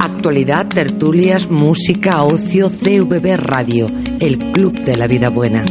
Actualidad, tertulias, música, ocio, CVB Radio, el Club de la Vida Buena.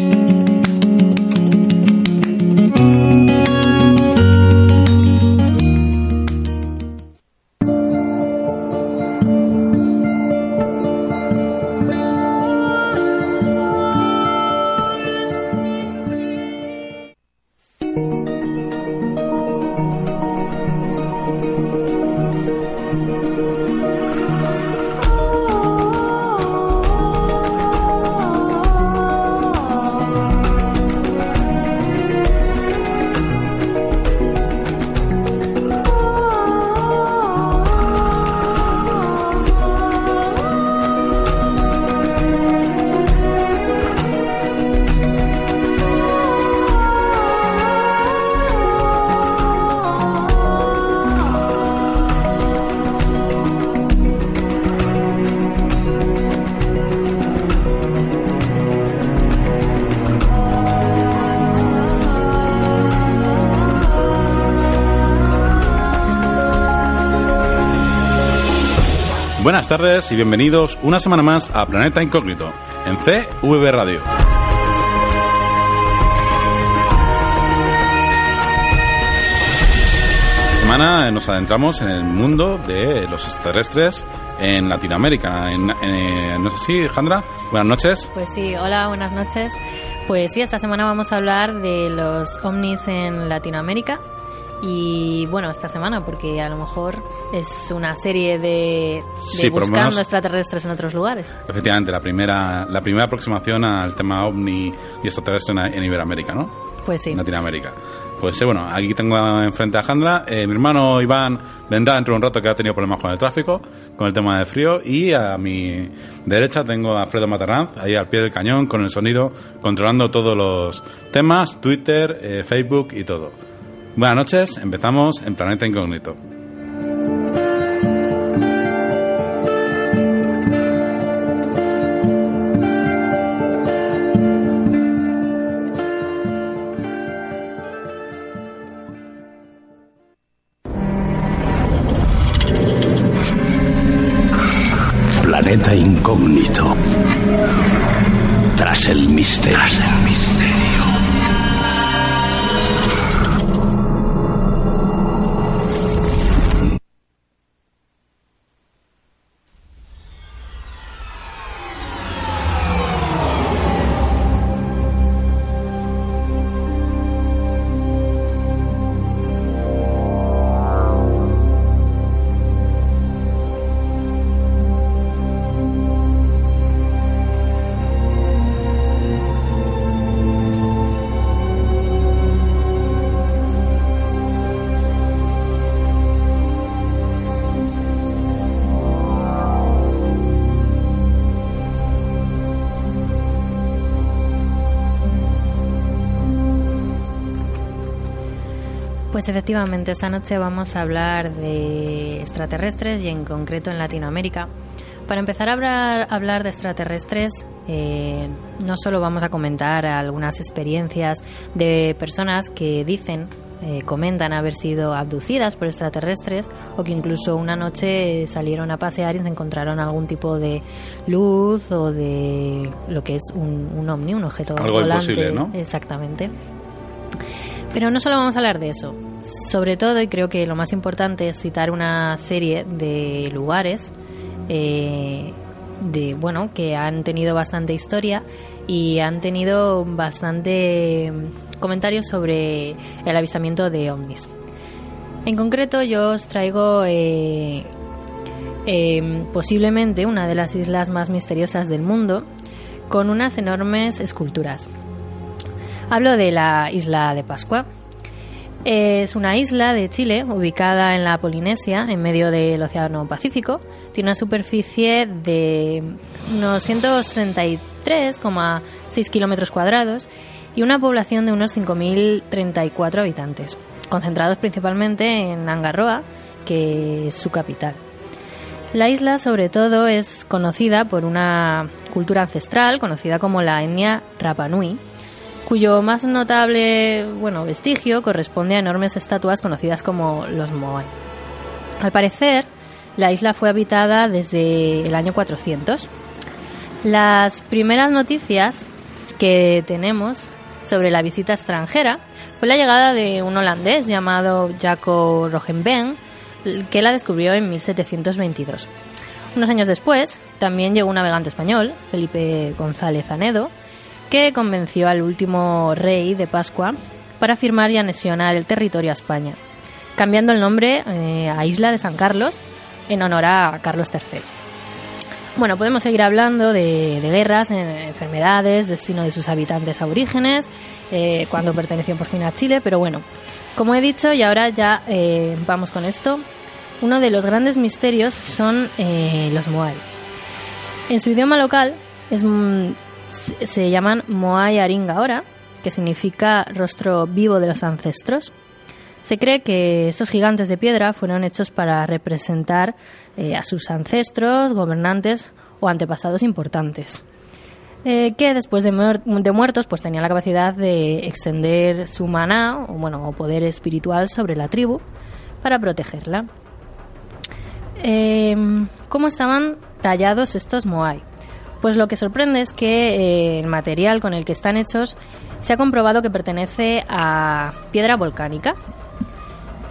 Y bienvenidos una semana más a Planeta Incógnito en CV Radio. Esta semana nos adentramos en el mundo de los extraterrestres en Latinoamérica. En, en- no sé si, Jandra, buenas noches. Pues sí, hola, buenas noches. Pues sí, esta semana vamos a hablar de los ovnis en Latinoamérica. Y bueno, esta semana, porque a lo mejor es una serie de, de Sí, buscando menos- extraterrestres en otros lugares. Efectivamente, la primera, la primera aproximación al tema ovni y extraterrestre en, en Iberoamérica, ¿no? Pues sí. En Latinoamérica. Pues eh, bueno, aquí tengo enfrente a Jandra. Eh, mi hermano Iván vendrá dentro de un rato que ha tenido problemas con el tráfico, con el tema del frío. Y a mi derecha tengo a Alfredo Matarranz, ahí al pie del cañón, con el sonido, controlando todos los temas, Twitter, eh, Facebook y todo. Buenas noches, empezamos en Planeta Incógnito. Incógnito. Efectivamente, esta noche vamos a hablar de extraterrestres y en concreto en Latinoamérica. Para empezar a hablar, a hablar de extraterrestres, eh, no solo vamos a comentar algunas experiencias de personas que dicen, eh, comentan haber sido abducidas por extraterrestres o que incluso una noche salieron a pasear y se encontraron algún tipo de luz o de lo que es un, un ovni, un objeto Algo volante. imposible, ¿no? Exactamente. Pero no solo vamos a hablar de eso. Sobre todo, y creo que lo más importante es citar una serie de lugares eh, de bueno que han tenido bastante historia y han tenido bastante mm, comentarios sobre el avistamiento de ovnis. En concreto, yo os traigo eh, eh, posiblemente una de las islas más misteriosas del mundo, con unas enormes esculturas. Hablo de la isla de Pascua. Es una isla de Chile ubicada en la Polinesia, en medio del Océano Pacífico. Tiene una superficie de unos 163,6 kilómetros cuadrados y una población de unos 5.034 habitantes, concentrados principalmente en Angarroa, que es su capital. La isla, sobre todo, es conocida por una cultura ancestral conocida como la etnia Rapanui, cuyo más notable bueno, vestigio corresponde a enormes estatuas conocidas como los Moai. Al parecer, la isla fue habitada desde el año 400. Las primeras noticias que tenemos sobre la visita extranjera fue la llegada de un holandés llamado Jaco Rogenben, que la descubrió en 1722. Unos años después, también llegó un navegante español, Felipe González Anedo, que convenció al último rey de Pascua para firmar y anexionar el territorio a España, cambiando el nombre eh, a Isla de San Carlos en honor a Carlos III. Bueno, podemos seguir hablando de, guerras, eh, enfermedades, destino de sus habitantes aborígenes, eh, cuando perteneció por fin a Chile, pero bueno, como he dicho, y ahora ya vamos con esto, uno de los grandes misterios son los Moai. En su idioma local es, se llaman Moai Aringa ahora, que significa rostro vivo de los ancestros. Se cree que estos gigantes de piedra fueron hechos para representar eh, a sus ancestros, gobernantes o antepasados importantes, eh, que después de, muertos pues tenían la capacidad de extender su maná o bueno poder espiritual sobre la tribu para protegerla. Eh, ¿Cómo estaban tallados estos moai? Pues lo que sorprende es que eh, el material con el que están hechos se ha comprobado que pertenece a piedra volcánica.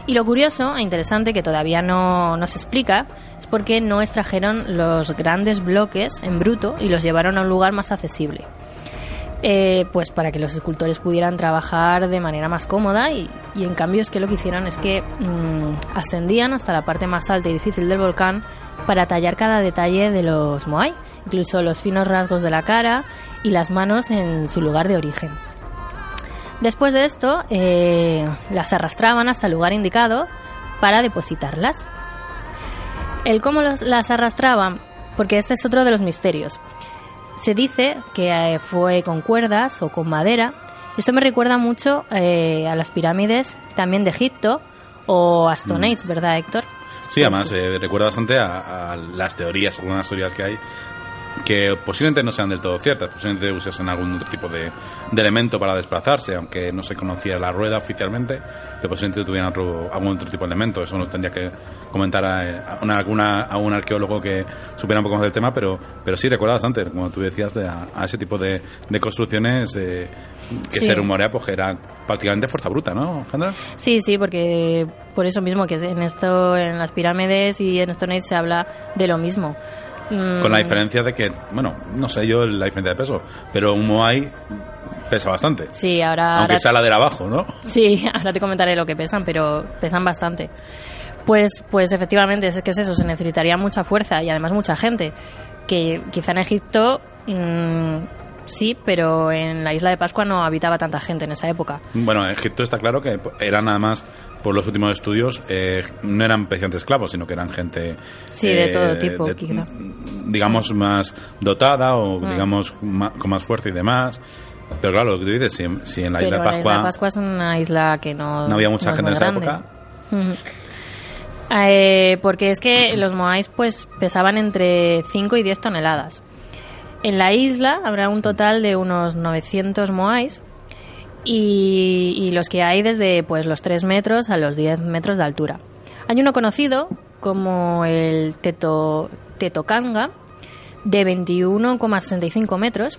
Y lo curioso e interesante que todavía no, no se explica es por qué no extrajeron los grandes bloques en bruto y los llevaron a un lugar más accesible. Eh, pues para que los escultores pudieran trabajar de manera más cómoda y, en cambio es que lo que hicieron es que mm, ascendían hasta la parte más alta y difícil del volcán para tallar cada detalle de los Moai, incluso los finos rasgos de la cara y las manos en su lugar de origen. Después de esto, eh, las arrastraban hasta el lugar indicado para depositarlas. El cómo las arrastraban, porque este es otro de los misterios. Se dice que eh, fue con cuerdas o con madera. Esto me recuerda mucho eh, a las pirámides también de Egipto o a Stone mm. Age, ¿verdad, Héctor? Sí, además eh, recuerda bastante a, a, las teorías, algunas teorías que hay que posiblemente no sean del todo ciertas, posiblemente usasen algún otro tipo de, elemento para desplazarse, aunque no se conocía la rueda oficialmente, pero posiblemente tuvieran otro, algún otro tipo de elemento. Eso nos tendría que comentar a, una, alguna, a un arqueólogo que supiera un poco más del tema, pero, pero sí recuerda bastante, como tú decías, de, a, ese tipo de, construcciones eh, que se rumorea pues, que era prácticamente fuerza bruta, ¿no, Sandra? Sí, sí, porque por eso mismo que en esto, en las pirámides y en Stone se habla de lo mismo. Con la mm. diferencia de que, bueno, no sé yo la diferencia de peso, pero un Moai pesa bastante. Sí, ahora... Aunque sea la de abajo, ¿no? Sí, ahora te comentaré lo que pesan, pero pesan bastante. Pues, pues efectivamente, es que es eso, se necesitaría mucha fuerza y además mucha gente. Que quizá en Egipto mmm, sí, pero en la isla de Pascua no habitaba tanta gente en esa época. Bueno, en Egipto está claro que era nada más, por los últimos estudios, eh, no eran precisamente esclavos, sino que eran gente... Sí, de todo eh, tipo, quizá. Digamos, más dotada o, mm. digamos, con más fuerza y demás. Pero claro, lo que tú dices, si, en la isla de Pascua... La isla de Pascua es una isla que no... No había mucha gente en esa época. Eh, porque es que los moais pues pesaban entre 5 y 10 toneladas. En la isla habrá un total de unos 900 moais y, los que hay desde pues los 3 metros a los 10 metros de altura. Hay uno conocido como el teto, Tetocanga de 21,65 metros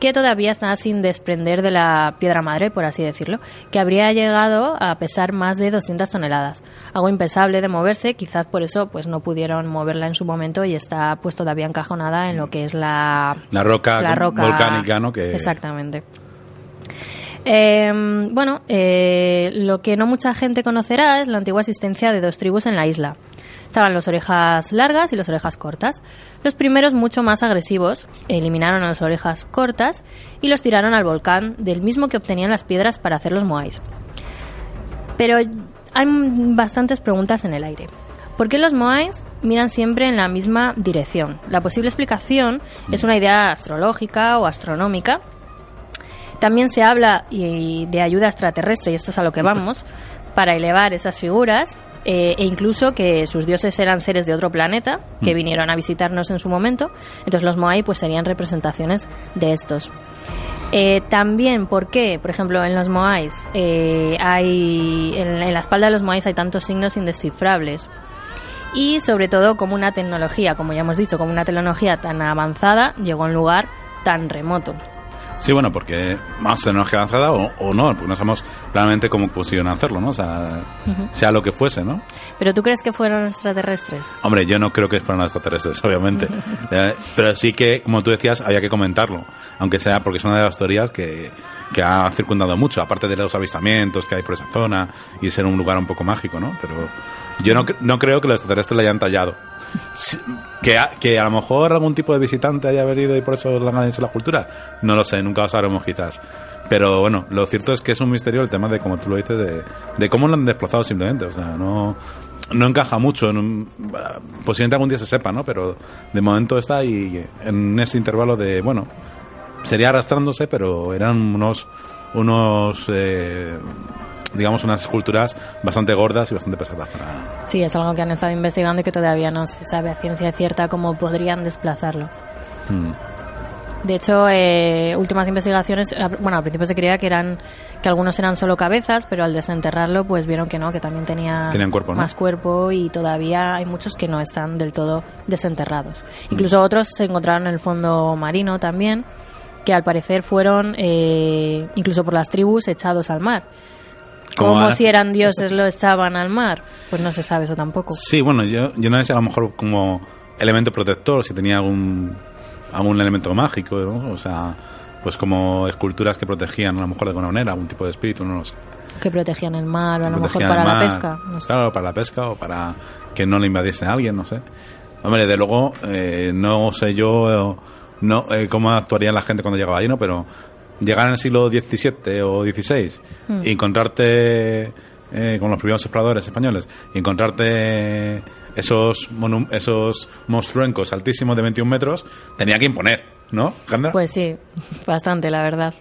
que todavía está sin desprender de la piedra madre, por así decirlo, que habría llegado a pesar más de 200 toneladas. Algo impensable de moverse, quizás por eso pues no pudieron moverla en su momento y está pues todavía encajonada en lo que es la, la, roca, volcánica, ¿no? Que... Exactamente. Em, bueno, eh, lo que no mucha gente conocerá es la antigua existencia de dos tribus en la isla, Estaban las orejas largas y las orejas cortas. Los primeros, mucho más agresivos, eliminaron a las orejas cortas y los tiraron al volcán, del mismo que obtenían las piedras para hacer los moais. Pero hay bastantes preguntas en el aire. ¿Por qué los Moais miran siempre en la misma dirección? La posible explicación es una idea astrológica o astronómica. También se habla de ayuda extraterrestre, y esto es a lo que vamos, para elevar esas figuras, eh, e incluso que sus dioses eran seres de otro planeta que vinieron a visitarnos en su momento. Entonces los Moai pues serían representaciones de estos. Eh, también, ¿por qué? Por ejemplo, en los Moais eh, hay en, en la espalda de los Moais hay tantos signos indescifrables y sobre todo como una tecnología, como ya hemos dicho, como una tecnología tan avanzada llegó a un lugar tan remoto. Sí, bueno, porque más tecnología avanzada o, o no, porque no sabemos claramente cómo pusieron hacerlo, ¿no? O sea, sea lo que fuese, ¿no? Pero tú crees que fueron extraterrestres? Hombre, yo no creo que fueran extraterrestres, obviamente. Eh, Pero sí que, como tú decías, había que comentarlo. Aunque sea porque es una de las teorías que, que ha circundado mucho, aparte de los avistamientos que hay por esa zona y ser un lugar un poco mágico, ¿no? Pero yo no, no creo que los extraterrestres le hayan tallado. Que a, que a lo mejor algún tipo de visitante haya venido y por eso le han hecho la cultura, no lo sé, nunca lo sabremos quizás. Pero bueno, lo cierto es que es un misterio el tema de, como tú lo dices, de, de cómo lo han desplazado simplemente. O sea, no, no encaja mucho. En un- posiblemente algún día se sepa, ¿no? Pero de momento está ahí en ese intervalo de, bueno, sería arrastrándose, pero eran unos, unos eh, digamos, unas esculturas bastante gordas y bastante pesadas para... Sí, es algo que han estado investigando y que todavía no se sabe a ciencia cierta cómo podrían desplazarlo. Mm. De hecho, eh, últimas investigaciones, a- bueno, al principio se creía que eran que algunos eran solo cabezas, pero al desenterrarlo, pues vieron que no, que también tenía Tenían cuerpo, ¿no? más cuerpo y todavía hay muchos que no están del todo desenterrados. Incluso otros se encontraron en el fondo marino también, que al parecer fueron, eh, incluso por las tribus, echados al mar. Como si eran dioses lo echaban al mar, pues no se sabe eso tampoco. Sí, bueno, yo, yo no sé a lo mejor como elemento protector, si tenía algún, algún elemento mágico, ¿no? o sea, pues como esculturas que protegían a lo mejor de alguna manera, algún tipo de espíritu, no lo sé. Que protegían el mar o a lo mejor para la pesca. no sé. Claro, para la pesca o para que no le invadiese a alguien, no sé. Hombre, de luego, eh, no sé yo eh, no eh, cómo actuaría la gente cuando llegaba ahí, ¿no? Pero llegar en el siglo XVII o XVI Hmm. y encontrarte eh, con los primeros exploradores españoles y encontrarte esos monu- esos monstruencos altísimos de 21 metros, tenía que imponer, ¿no, Jandra? Pues sí, bastante, la verdad.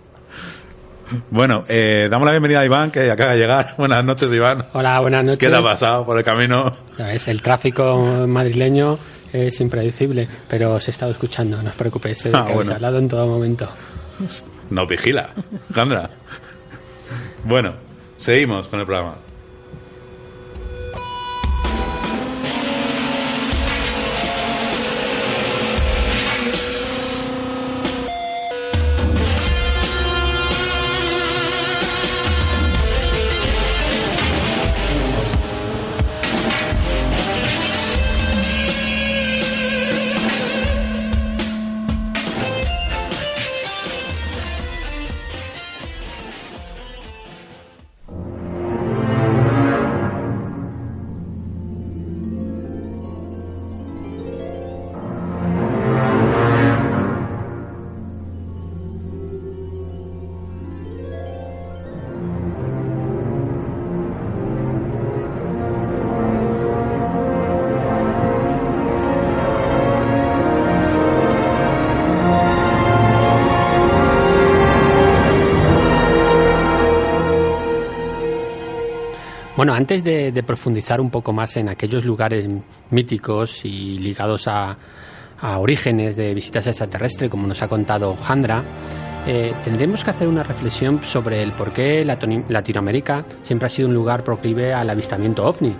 Bueno, eh, damos la bienvenida a Iván, que acaba de llegar. Buenas noches, Iván. Hola, buenas noches. ¿Qué te ha pasado por el camino? Ya ves, el tráfico madrileño es impredecible, pero os he estado escuchando, no os preocupéis, eh, Ah, que habéis bueno. hablado en todo momento. Nos vigila, Jandra. Bueno, seguimos con el programa. Bueno, antes de, profundizar un poco más en aquellos lugares míticos y ligados a, orígenes de visitas extraterrestres, como nos ha contado Jandra, eh, tendremos que hacer una reflexión sobre el por qué Latinoamérica siempre ha sido un lugar proclive al avistamiento ovni.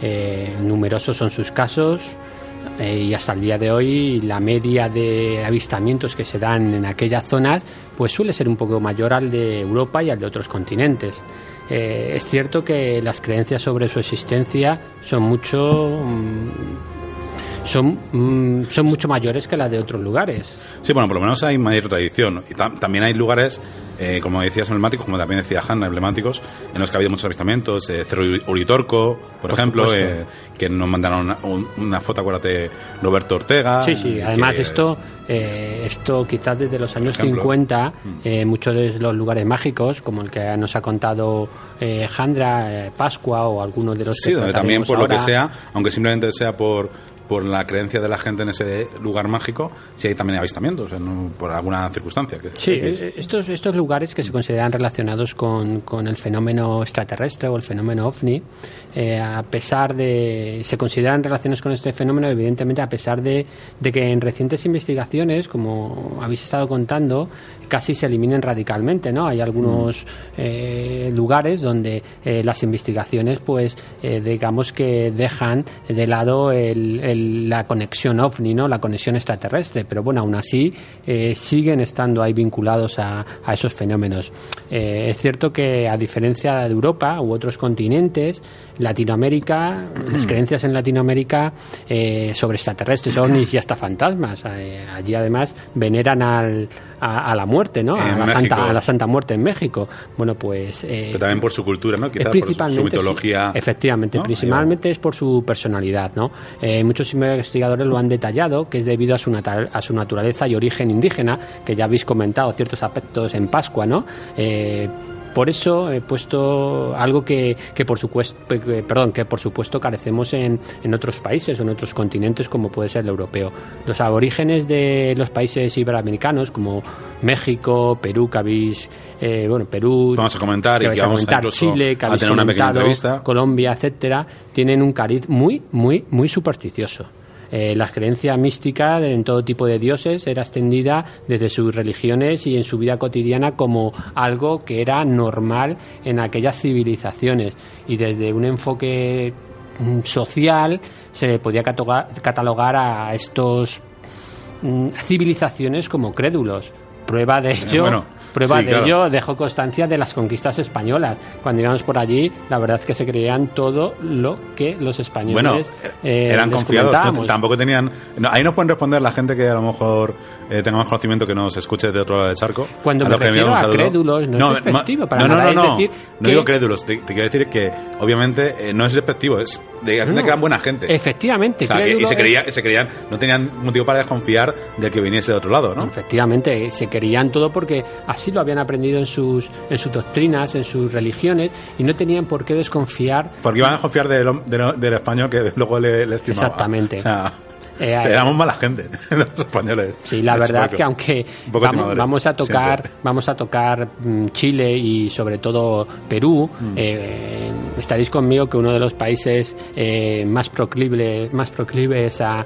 Eh, numerosos son sus casos eh, y hasta el día de hoy la media de avistamientos que se dan en aquellas zonas pues suele ser un poco mayor al de Europa y al de otros continentes. Eh, es cierto que las creencias sobre su existencia son mucho mm, son, mm, son mucho mayores que las de otros lugares. Sí, bueno, por lo menos hay mayor tradición. Y tam- también hay lugares, eh, como decías, emblemáticos, como también decía Hanna, emblemáticos, en los que ha habido muchos avistamientos. Eh, Cerro Uritorco, por, Por ejemplo, eh, que nos mandaron una, un- una foto, acuérdate, Roberto Ortega. Sí, sí, además esto Eh, esto quizás desde los años ejemplo. 50, Mm. eh, muchos de los lugares mágicos, como el que nos ha contado eh, Jandra, eh, Pascua o algunos de los Sí, que donde también por lo que sea, aunque simplemente sea por por la creencia de la gente en ese lugar mágico, si hay también avistamientos, o sea, no- por alguna circunstancia. Que, Sí, que es- estos, estos lugares que se consideran relacionados con, con el fenómeno extraterrestre o el fenómeno ovni, eh, a pesar de. se consideran relaciones con este fenómeno, evidentemente, a pesar de, de que en recientes investigaciones, como habéis estado contando, casi se eliminen radicalmente, ¿no? Hay algunos eh, lugares donde eh, las investigaciones, pues, eh, digamos que dejan de lado el- el- la conexión ovni, ¿no? La conexión extraterrestre, pero bueno, aún así eh, siguen estando ahí vinculados a, a esos fenómenos. Es cierto que a diferencia de Europa u otros continentes, Latinoamérica, las creencias en Latinoamérica eh, sobre extraterrestres, ovnis y hasta fantasmas. allí además veneran al, a, a la muerte, ¿no? A la. Santa, a la Santa Muerte en México. Bueno, pues... eh, pero también por su cultura, ¿no? Quizás por su principalmente, mitología. sí, efectivamente, ¿no? principalmente es por su personalidad, ¿no? Eh, muchos investigadores lo han detallado, que es debido a su, nata- a su naturaleza y origen indígena, que ya habéis comentado ciertos aspectos en Pascua, ¿no? Eh, por eso he puesto algo que, que por supuesto, perdón, que por supuesto carecemos en, en otros países o en otros continentes como puede ser el europeo. Los aborígenes de los países iberoamericanos como México, Perú, que habéis, eh, bueno, Perú, Vamos a comentar y que vais que a vamos a comentar incluso Chile, que a habéis tener una pequeña comentado, entrevista. Colombia, etcétera, tienen un cariz muy, muy, muy supersticioso. Eh, la creencia mística en todo tipo de dioses era extendida desde sus religiones y en su vida cotidiana como algo que era normal en aquellas civilizaciones y desde un enfoque mm, social se podía catalogar a estos mm, civilizaciones como crédulos. Prueba de ello, bueno, prueba sí, de claro. ello dejó constancia de las conquistas españolas. Cuando íbamos por allí, la verdad es que se creían todo lo que los españoles Bueno, eh, eran les confiados, no- tampoco tenían... no, ahí nos pueden responder la gente que a lo mejor eh, tenga más conocimiento que nos escuche de otro lado del charco. Cuando A me refiero a crédulos, no es despectivo para no, no, nada, no, es decir no que- digo crédulos, te, te quiero decir que obviamente eh, no es despectivo, es de gente No. que eran buena gente. Efectivamente, O sea, que- y se, creía, se creían, no tenían motivo para desconfiar del que viniese de otro lado, ¿no? Efectivamente, se querían todo porque así lo habían aprendido en sus, en sus doctrinas, en sus religiones, y no tenían por qué desconfiar. Porque iban a confiar del, hom- del, del español que luego le, le estimaba. Exactamente. O sea, Eh, éramos mala gente, los españoles. Sí, la Es verdad poco- que aunque vamos, a tocar, siempre. vamos a tocar mm, Chile y sobre todo Perú, Mm. eh, estaréis conmigo que uno de los países eh, más proclive, más proclives a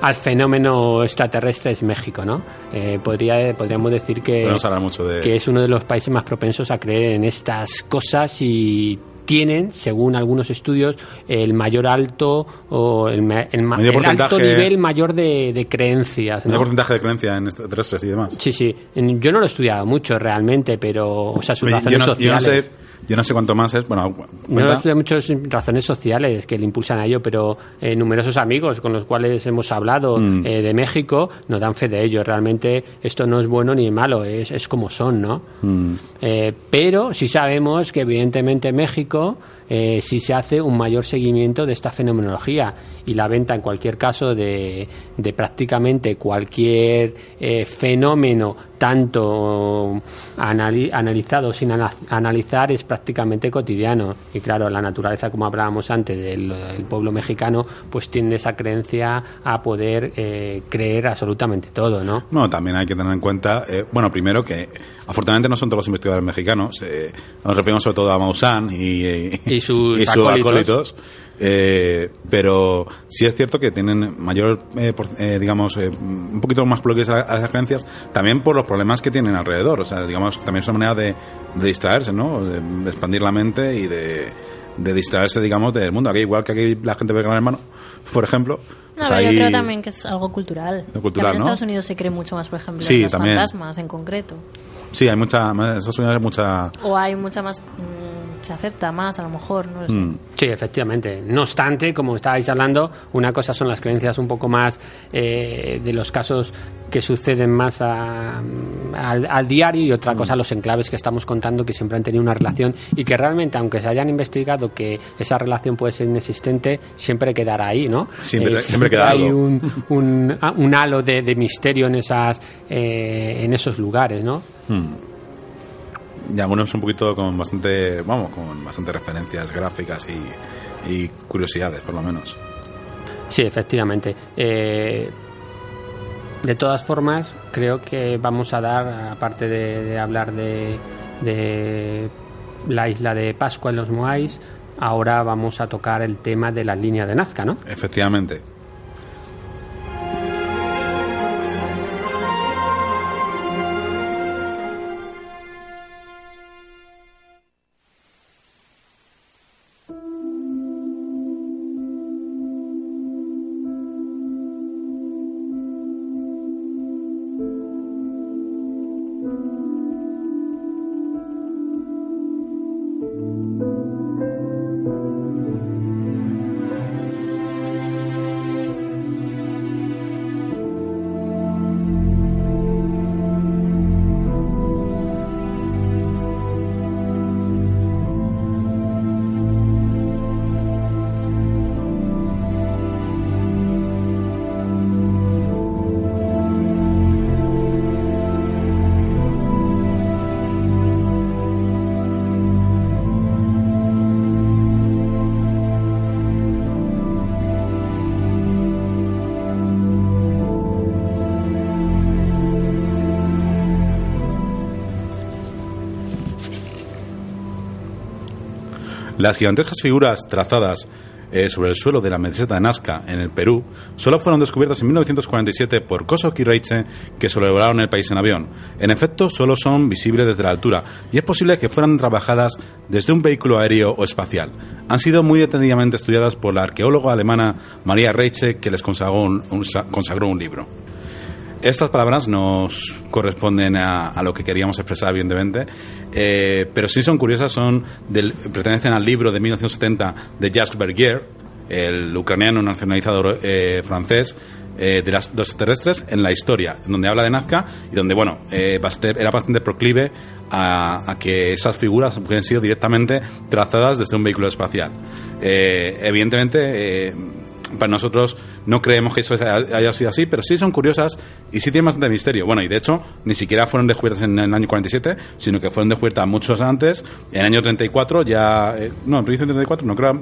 al fenómeno extraterrestre es México, ¿no? Eh, podría, podríamos decir que, mucho de... que es uno de los países más propensos a creer en estas cosas y tienen, según algunos estudios, el mayor alto o el, el ma- Mayor el alto nivel mayor de, de creencias. ¿Un ¿no? porcentaje de creencia en extraterrestres y demás? Sí, sí. Yo no lo he estudiado mucho realmente, pero, o sea, sus Oye, razones yo, no, yo no sociales. sé, yo no sé cuánto más es. Bueno, No cuenta. estudiado muchas razones sociales que le impulsan a ello, pero eh, numerosos amigos con los cuales hemos hablado Mm. eh, de México nos dan fe de ello. Realmente esto no es bueno ni malo, es, es como son, ¿no? Mm. Eh, pero sí sabemos que evidentemente México eh, sí se hace un mayor seguimiento de esta fenomenología y la venta en cualquier caso de, de prácticamente cualquier eh, fenómeno tanto anali- analizado sin ana- analizar es prácticamente cotidiano y claro la naturaleza como hablábamos antes del, del pueblo mexicano pues tiende esa creencia a poder eh, creer absolutamente todo ¿no? No, también hay que tener en cuenta, eh, bueno, primero que afortunadamente no son todos los investigadores mexicanos, eh, nos referimos sobre todo a Maussan y, eh, Y sus sus acólitos. acólitos, eh, pero sí es cierto que tienen mayor, eh, por- eh, digamos, eh, un poquito más bloques a, a esas creencias, también por los problemas que tienen alrededor, o sea, digamos, también es una manera de, de distraerse, ¿no? De, expandir la mente y de, de distraerse, digamos, del mundo. Aquí, igual que aquí la gente ve Gran Hermano, por ejemplo. No, pues pero ahí- yo creo también que es algo cultural. Cultural, en ¿no? Estados Unidos se cree mucho más, por ejemplo, Sí, en los también. fantasmas en concreto. Sí, hay mucha, en Estados Unidos hay mucha... O hay mucha más mm, se acepta más, a lo mejor, no lo sé. Mm. Sí, efectivamente. No obstante, como estabais hablando, una cosa son las creencias un poco más eh, de los casos que suceden más a- al, al diario y otra cosa los enclaves que estamos contando que siempre han tenido una relación y que realmente, aunque se hayan investigado que esa relación puede ser inexistente, siempre quedará ahí, ¿no? Eh, Siempre- siempre queda hay algo. un, un, un halo de, de misterio en, esas, eh, en esos lugares, ¿no? Y algunos un poquito con bastante, vamos, con bastante referencias gráficas y, y curiosidades, por lo menos. Sí, efectivamente. Eh, de todas formas, creo que vamos a dar, aparte de, de hablar de, de la isla de Pascua en los Moais, ahora vamos a tocar el tema de la línea de Nazca, ¿no? Efectivamente. Las gigantescas figuras trazadas eh, sobre el suelo de la meseta de Nazca, en el Perú, solo fueron descubiertas en 1947 por Kosok y Reiche, que sobrevolaron el país en avión. En efecto, solo son visibles desde la altura, y es posible que fueran trabajadas desde un vehículo aéreo o espacial. Han sido muy detenidamente estudiadas por la arqueóloga alemana María Reiche, que les consagró un libro. Estas palabras nos corresponden a, a lo que queríamos expresar, evidentemente, eh, pero sí son curiosas, son del- pertenecen al libro de 1970 de Jacques Bergier, el ucraniano nacionalizado eh, francés, eh, de las dos extraterrestres en la historia, donde habla de Nazca y donde, bueno, eh, era bastante proclive a, a que esas figuras hubiesen sido directamente trazadas desde un vehículo espacial. Eh, evidentemente, eh, para nosotros no creemos que eso haya sido así, pero sí son curiosas y sí tienen bastante misterio. Bueno, y de hecho, ni siquiera fueron descubiertas en el año 47, sino que fueron descubiertas muchos antes. En el año 34 ya... eh, no, en principio en 34 no creo...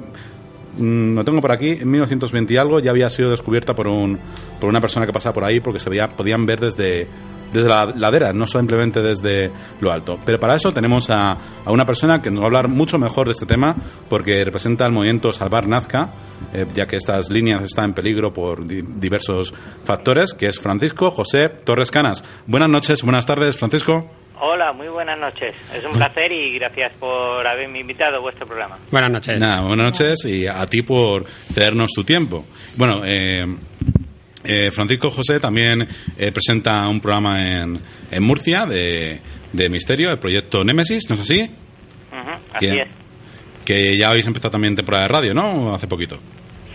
mm, Lo tengo por aquí, en 1920 y algo ya había sido descubierta por, un, por una persona que pasaba por ahí porque se veía, podían ver desde, desde la ladera, no simplemente desde lo alto. Pero para eso tenemos a, a una persona que nos va a hablar mucho mejor de este tema porque representa el movimiento Salvar Nazca, eh, ya que estas líneas están en peligro por di- diversos factores, que es Francisco José Torres Canas. Buenas noches, buenas tardes, Francisco. Hola, muy buenas noches. Es un placer y gracias por haberme invitado a vuestro programa. Buenas noches. Nada, buenas noches y a ti por cedernos tu tiempo. Bueno, eh, eh, Francisco José también eh, presenta un programa en, en Murcia de, de misterio, el proyecto Némesis, ¿no es así? Ujú, así Que- es. Que ya habéis empezado también temporada de radio, ¿no? Hace poquito.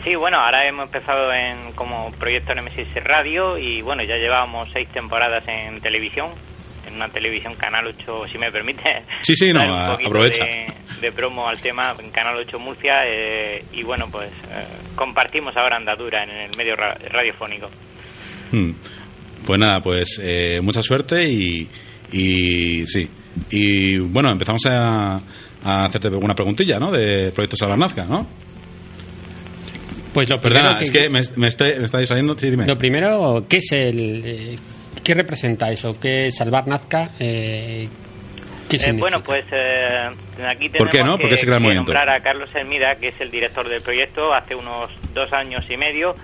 Sí, bueno, ahora hemos empezado en como proyecto Nemesis Radio y bueno, ya llevábamos seis temporadas en televisión, en una televisión Canal 8, si me permite. Sí, sí, no, un a- aprovecha. De, de promo al tema en Canal 8 Murcia eh, y bueno, pues eh, compartimos ahora andadura en el medio ra- radiofónico. Hmm. Pues nada, pues eh, mucha suerte y, y sí. Y bueno, empezamos a, a hacerte una preguntilla, ¿no? De Proyecto Salvar Nazca, ¿no? Pues lo primero Perdona, es que me, me, estoy- me estáis saliendo. Sí, dime. Lo primero, ¿qué es el... ¿Qué representa eso? ¿Qué salvar Nazca? Eh, ¿Qué Eh, bueno, pues eh, aquí tenemos ¿Por qué no? que, ¿Por qué se crea el que movimiento? nombrar a Carlos Hermida, que es el director del proyecto, hace unos dos años y medio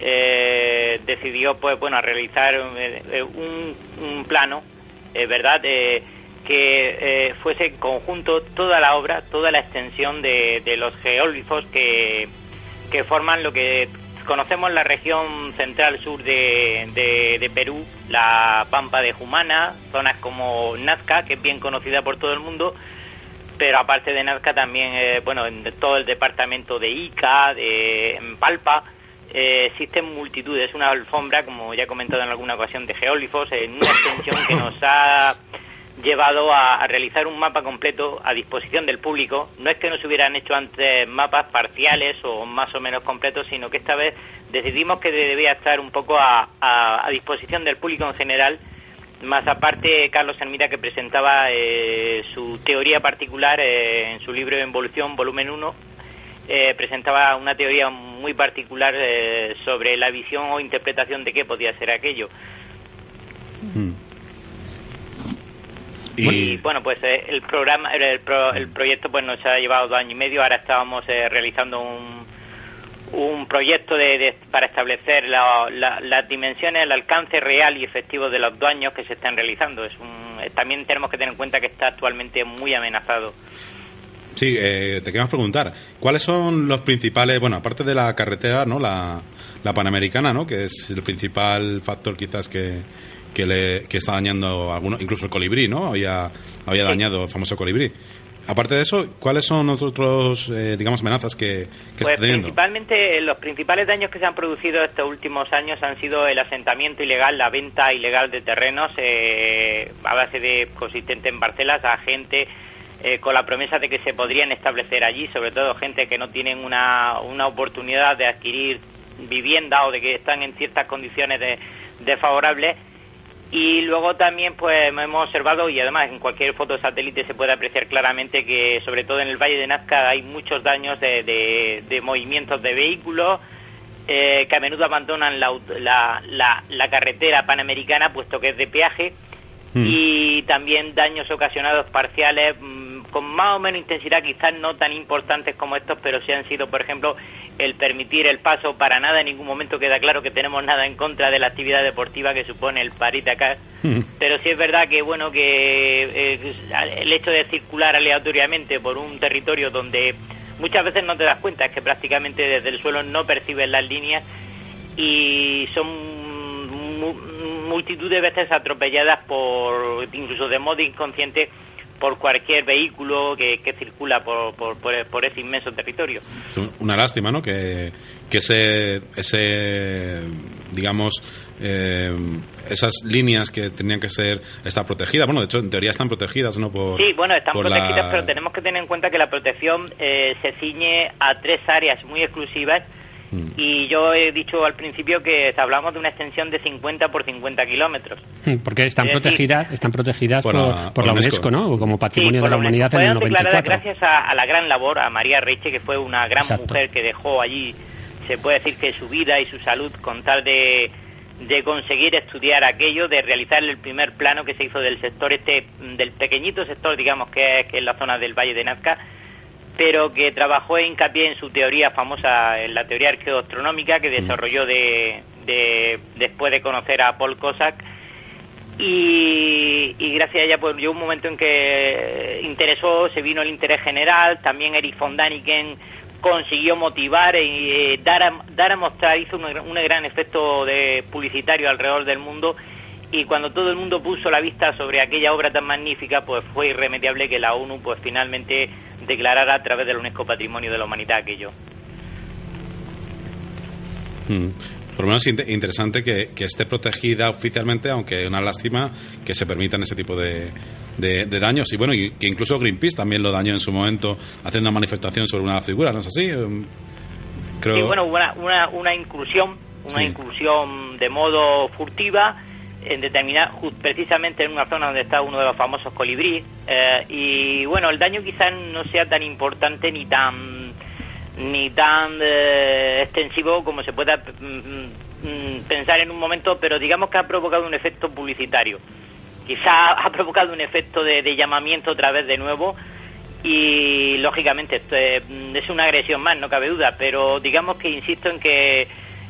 eh, decidió, pues bueno, realizar eh, un, un plano, eh, ¿verdad?, eh, que eh, fuese en conjunto toda la obra, toda la extensión de, de los geóglifos que, que forman lo que conocemos la región central sur de, Perú, la Pampa de Jumana, zonas como Nazca, que es bien conocida por todo el mundo, pero aparte de Nazca también, eh, bueno, en todo el departamento de Ica, de en Palpa, eh, existen multitudes. Es una alfombra, como ya he comentado en alguna ocasión, de geólifos, en una extensión que nos ha llevado a, realizar un mapa completo a disposición del público. No es que nos hubieran hecho antes mapas parciales o más o menos completos, sino que esta vez decidimos que debía estar un poco a, a- disposición del público en general. Más aparte, Carlos Hermida, que presentaba eh, su teoría particular eh, en su libro Evolución, volumen 1, eh, presentaba una teoría muy particular eh, sobre la visión o interpretación de qué podía ser aquello. Y bueno, pues eh, el programa, el, el pro- el proyecto pues nos ha llevado dos años y medio. Ahora estábamos eh, realizando un, un proyecto de, de- para establecer la- la- las dimensiones, el alcance real y efectivo de los daños que se están realizando. Es un, eh, también tenemos que tener en cuenta que está actualmente muy amenazado. Sí, eh, te queremos preguntar, ¿cuáles son los principales, bueno, aparte de la carretera, ¿no? La, la panamericana, ¿no? Que es el principal factor quizás que, que, le, que está dañando algunos, incluso el colibrí, ¿no? Había, había dañado el famoso colibrí. Aparte de eso, ¿cuáles son los otros, eh, digamos, amenazas que, que Pues está teniendo? principalmente eh, los principales daños que se han producido estos últimos años han sido el asentamiento ilegal, la venta ilegal de terrenos eh, a base de consistente en parcelas a gente eh, con la promesa de que se podrían establecer allí, sobre todo gente que no tienen una, una oportunidad de adquirir vivienda o de que están en ciertas condiciones de- desfavorables. Y luego también pues hemos observado y además en cualquier foto satélite se puede apreciar claramente que sobre todo en el Valle de Nazca hay muchos daños de, de- de movimientos de vehículos eh, que a menudo abandonan la, la, la- la carretera panamericana puesto que es de peaje Mm. y también daños ocasionados parciales mm, con más o menos intensidad, quizás no tan importantes como estos, pero sí han sido, por ejemplo, el permitir el paso para nada, en ningún momento queda claro que tenemos nada en contra de la actividad deportiva que supone el París acá, pero sí es verdad que bueno que eh, el hecho de circular aleatoriamente por un territorio donde muchas veces no te das cuenta, es que prácticamente desde el suelo no percibes las líneas y son mu- multitud de veces atropelladas por incluso de modo inconsciente por cualquier vehículo que, que circula por, por, por, por ese inmenso territorio. Es un- una lástima, ¿no? Que, que ese, ese digamos, eh, esas líneas que tenían que ser, estar protegidas, bueno, de hecho, en teoría están protegidas, ¿no? Por, Sí, bueno, están por protegidas, la- pero tenemos que tener en cuenta que la protección eh, se ciñe a tres áreas muy exclusivas Mm. y yo he dicho al principio que hablamos de una extensión de 50 por 50 kilómetros. Porque están Es decir, protegidas, están protegidas Por por, la- por la UNESCO, ¿no? Como Patrimonio Sí, de la Humanidad en el fueron declaradas 94. gracias a, a la gran labor, a María Reiche, que fue una gran Exacto. mujer que dejó allí, se puede decir que su vida y su salud con tal de, de conseguir estudiar aquello, de realizar el primer plano que se hizo del sector este, del pequeñito sector, digamos, que es, que es la zona del Valle de Nazca, pero que trabajó e hincapié en su teoría famosa, en la teoría arqueoastronómica que desarrolló de, de- después de conocer a Paul Cossack y, y gracias a ella pues llegó un momento en que interesó, se vino el interés general, también Erich von Daniken consiguió motivar y eh, dar, a, dar a mostrar, hizo un, un gran efecto de publicitario alrededor del mundo. Y cuando todo el mundo puso la vista sobre aquella obra tan magnífica pues fue irremediable que la ONU pues finalmente declarara a través de la UNESCO Patrimonio de la Humanidad aquello. Mm. Por lo menos inte- interesante que, que esté protegida oficialmente, aunque es una lástima que se permitan ese tipo de, de- de daños. Y bueno, y que incluso Greenpeace también lo dañó en su momento haciendo una manifestación sobre una figura, ¿no es así? Em, Creo... Sí, bueno, una, una, una inclusión, una Sí. inclusión de modo furtiva, en determinar, ju- precisamente en una zona donde está uno de los famosos colibríes. eh, y bueno, el daño quizás no sea tan importante ni tan ni tan eh, extensivo como se pueda mm, mm, pensar en un momento, pero digamos que ha provocado un efecto publicitario. Quizá ha provocado un efecto de, de llamamiento otra vez de nuevo y lógicamente esto es, mm, es una agresión más, no cabe duda, pero digamos que insisto en que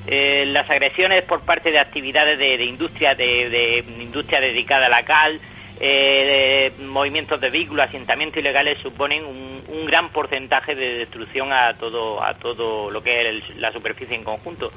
eh, las agresiones por parte de actividades de, de industria, de, de industria dedicada a la cal, eh, movimientos de vehículos, asentamientos ilegales suponen un, un gran porcentaje de destrucción a todo a todo lo que es el- la superficie en conjunto.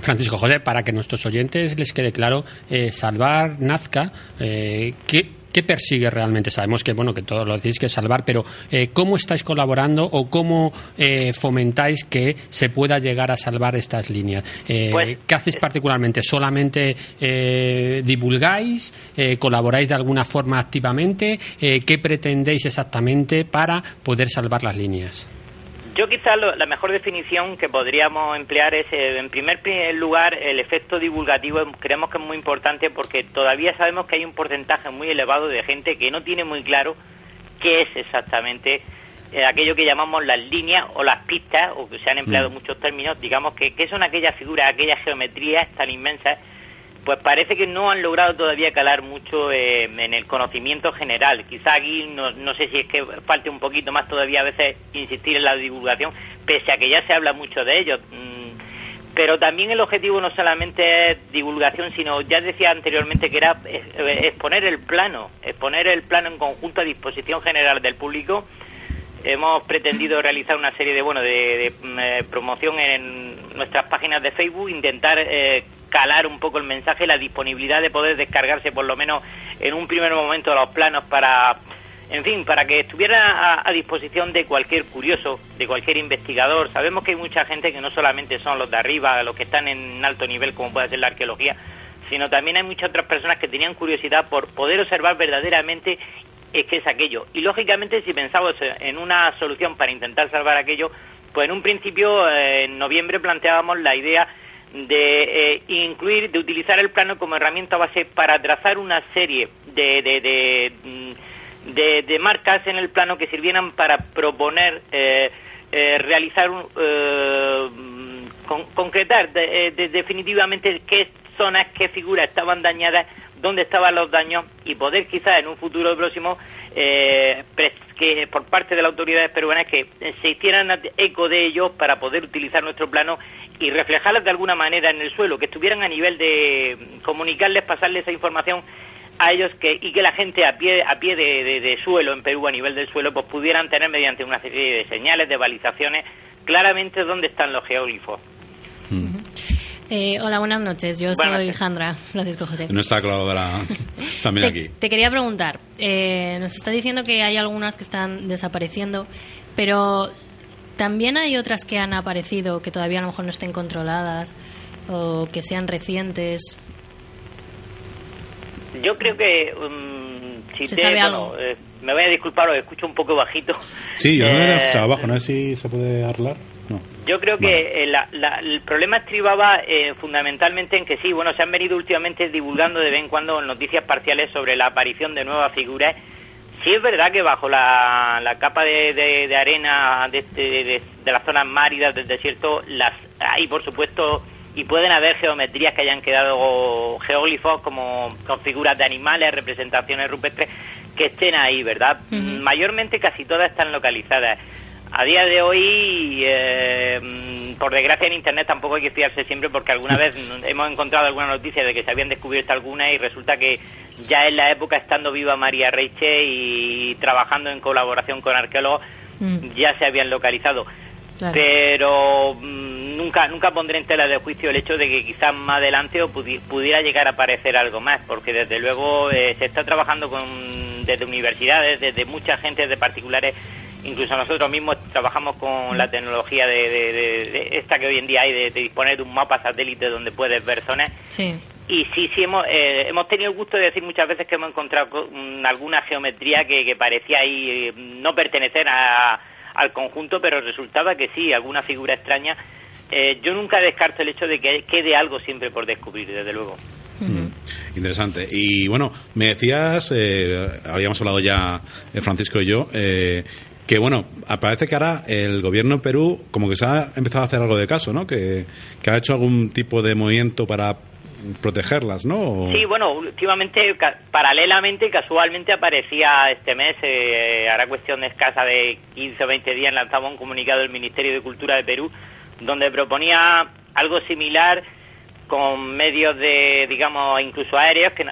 Francisco José, para que nuestros oyentes les quede claro, eh, salvar Nazca, eh, ¿qué, ¿qué persigue realmente? Sabemos que, bueno, que todos lo decís que salvar, pero eh, ¿cómo estáis colaborando o cómo eh, fomentáis que se pueda llegar a salvar estas líneas? Eh, Pues, ¿Qué hacéis particularmente? ¿Solamente eh, divulgáis? Eh, ¿Colaboráis de alguna forma activamente? Eh, ¿Qué pretendéis exactamente para poder salvar las líneas? Yo quizás lo- la mejor definición que podríamos emplear es, eh, en primer pri- lugar, el efecto divulgativo. Creemos que es muy importante porque todavía sabemos que hay un porcentaje muy elevado de gente que no tiene muy claro qué es exactamente eh, aquello que llamamos las líneas o las pistas, o que se han empleado muchos términos, digamos que, que son aquellas figuras, aquellas geometrías tan inmensas pues parece que no han logrado todavía calar mucho eh, en el conocimiento general. Quizá aquí no, no sé si es que falte un poquito más todavía a veces insistir en la divulgación, pese a que ya se habla mucho de ello. Mm, Pero también el objetivo no solamente es divulgación, sino ya decía anteriormente que era eh, eh, exponer el plano, exponer el plano en conjunto a disposición general del público. Hemos pretendido realizar una serie de bueno de, de, mm, eh, promoción en nuestras páginas de Facebook, intentar eh, calar un poco el mensaje, la disponibilidad de poder descargarse por lo menos en un primer momento los planos para, en fin, para que estuviera a, a disposición de cualquier curioso, de cualquier investigador. Sabemos que hay mucha gente que no solamente son los de arriba, los que están en alto nivel, como puede ser la arqueología, sino también hay muchas otras personas que tenían curiosidad por poder observar verdaderamente es que es aquello. Y lógicamente, si pensamos en una solución para intentar salvar aquello, pues en un principio, eh, en noviembre, planteábamos la idea de eh, incluir, de utilizar el plano como herramienta base para trazar una serie de, de, de, mm, de- marcas en el plano que sirvieran para proponer eh, eh, realizar, un, eh, mm, con- concretar de- de- definitivamente qué zonas, qué figuras estaban dañadas, dónde estaban los daños y poder quizás en un futuro próximo eh, que por parte de las autoridades peruanas que se hicieran eco de ellos para poder utilizar nuestro plano y reflejarlas de alguna manera en el suelo, que estuvieran a nivel de mm, comunicarles, pasarles esa información a ellos que, y que la gente a pie, a pie de, de- de suelo en Perú, a nivel del suelo, pues pudieran tener mediante una serie de señales, de balizaciones, claramente dónde están los geóglifos. Eh, hola, buenas noches. Yo Buenas soy noches. Jandra Francisco José. Nuestra colaboradora también te, aquí. te quería preguntar, eh, nos está diciendo que hay algunas que están desapareciendo, pero también hay otras que han aparecido que todavía a lo mejor no estén controladas o que sean recientes. Yo creo que mm, si ¿Se te, sabe bueno, algo? eh, me voy a disculpar, os escucho un poco bajito. Sí, yo no Eh, he trabajo, no sé si se puede arreglar. No. Yo creo que eh, la- la- el problema estribaba eh, fundamentalmente en que sí, bueno, se han venido últimamente divulgando de vez en cuando noticias parciales sobre la aparición de nuevas figuras. Sí es verdad que bajo la, la capa de, de- de arena de, este- de- de las zonas máridas del desierto las hay, por supuesto, y pueden haber geometrías que hayan quedado geóglifos como con figuras de animales, representaciones rupestres que estén ahí, ¿verdad? Mayormente casi todas están localizadas. A día de hoy, eh, por desgracia en Internet tampoco hay que fiarse siempre porque alguna vez hemos encontrado alguna noticia de que se habían descubierto algunas y resulta que ya en la época estando viva María Reiche y trabajando en colaboración con arqueólogos Mm, ya se habían localizado. claro. Pero mm, nunca nunca pondré en tela de juicio el hecho de que quizás más adelante o pudi- pudiera llegar a aparecer algo más, porque desde luego eh, se está trabajando con desde universidades, desde mucha gente, desde particulares, incluso nosotros mismos trabajamos con la tecnología de, de- de- de esta que hoy en día hay de, de disponer de un mapa satélite donde puedes ver zonas Sí. y sí, sí, hemos, eh, hemos tenido el gusto de decir muchas veces que hemos encontrado co- mm, alguna geometría que, que parecía ahí eh, no pertenecer a- al conjunto, pero resultaba que sí, alguna figura extraña. Eh, yo nunca descarto el hecho de que quede algo siempre por descubrir, desde luego. Ujú. Interesante. Y bueno, me decías, eh, habíamos hablado ya eh, Francisco y yo, eh, que bueno, parece que ahora el gobierno en Perú como que se ha empezado a hacer algo de caso, ¿no? Que, que ha hecho algún tipo de movimiento para protegerlas, ¿no? Sí, bueno, últimamente, paralelamente casualmente aparecía este mes, eh, hará cuestión de escasa de 15 o 20 días, lanzaba un comunicado del Ministerio de Cultura de Perú, donde proponía algo similar con medios de, digamos, incluso aéreos, que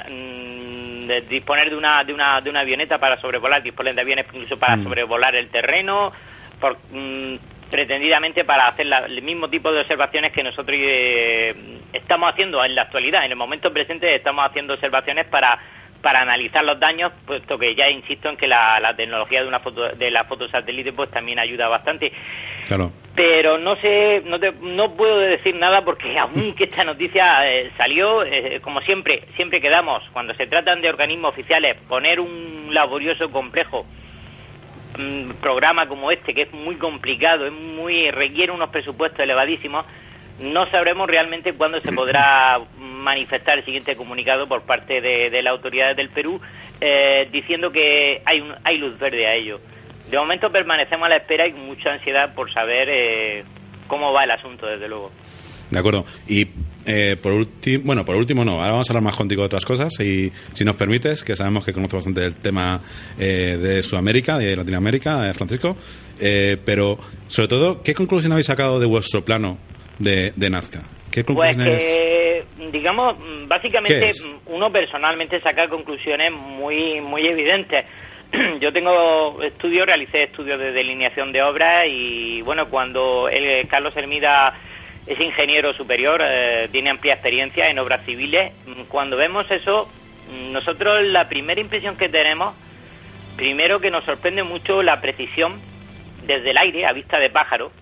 de disponer de una, de una, de una avioneta para sobrevolar, disponer de aviones incluso para Mm. sobrevolar el terreno, por, mm, pretendidamente para hacer la- el mismo tipo de observaciones que nosotros eh, estamos haciendo en la actualidad. En el momento presente estamos haciendo observaciones para para analizar los daños, puesto que ya insisto en que la, la tecnología de una foto de la fotosatélite pues también ayuda bastante. Claro. Pero no sé, no, te- no puedo decir nada porque aún que esta noticia eh, salió, eh, como siempre, siempre quedamos, cuando se tratan de organismos oficiales, poner un laborioso complejo mm, programa como este, que es muy complicado, es muy requiere unos presupuestos elevadísimos, no sabremos realmente cuándo se podrá manifestar el siguiente comunicado por parte de, de las autoridades del Perú eh, diciendo que hay, un- hay luz verde a ello. De momento permanecemos a la espera y con mucha ansiedad por saber eh, cómo va el asunto, desde luego. De acuerdo. Y eh, por último, bueno, por último no, ahora vamos a hablar más contigo de otras cosas y si nos permites, que sabemos que conoces bastante el tema eh, de Sudamérica, de Latinoamérica, eh, Francisco, eh, pero sobre todo, ¿qué conclusión habéis sacado de vuestro plano de, de Nazca? ¿Qué Pues conclusiones? que, digamos, mm, básicamente mm, uno personalmente saca conclusiones muy, muy evidentes. Yo tengo estudios, realicé estudios de delineación de obras y, bueno, cuando el, Carlos Hermida es ingeniero superior, eh, tiene amplia experiencia en obras civiles, cuando vemos eso, nosotros la primera impresión que tenemos, primero que nos sorprende mucho la precisión desde el aire, a vista de pájaro,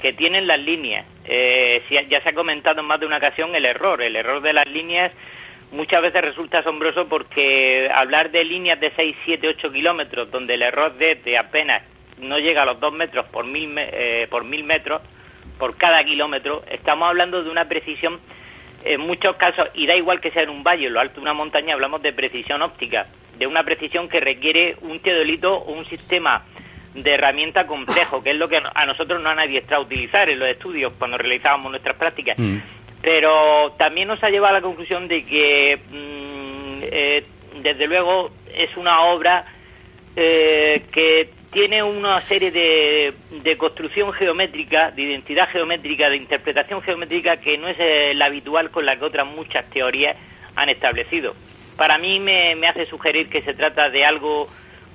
que tienen las líneas. Eh, ya se ha comentado en más de una ocasión el error. El error de las líneas muchas veces resulta asombroso porque hablar de líneas de 6, 7, 8 kilómetros, donde el error de, de apenas no llega a los 2 metros por mil, eh, por mil metros, por cada kilómetro, estamos hablando de una precisión en muchos casos, y da igual que sea en un valle en lo alto de una montaña, hablamos de precisión óptica, de una precisión que requiere un teodolito o un sistema de herramienta complejo, que es lo que a nosotros no han adiestrado a utilizar en los estudios cuando realizábamos nuestras prácticas. Mm. Pero también nos ha llevado a la conclusión de que, mm, eh, desde luego, es una obra eh, que tiene una serie de, de construcción geométrica, de identidad geométrica, de interpretación geométrica que no es eh, la habitual con la que otras muchas teorías han establecido. Para mí me, me hace sugerir que se trata de algo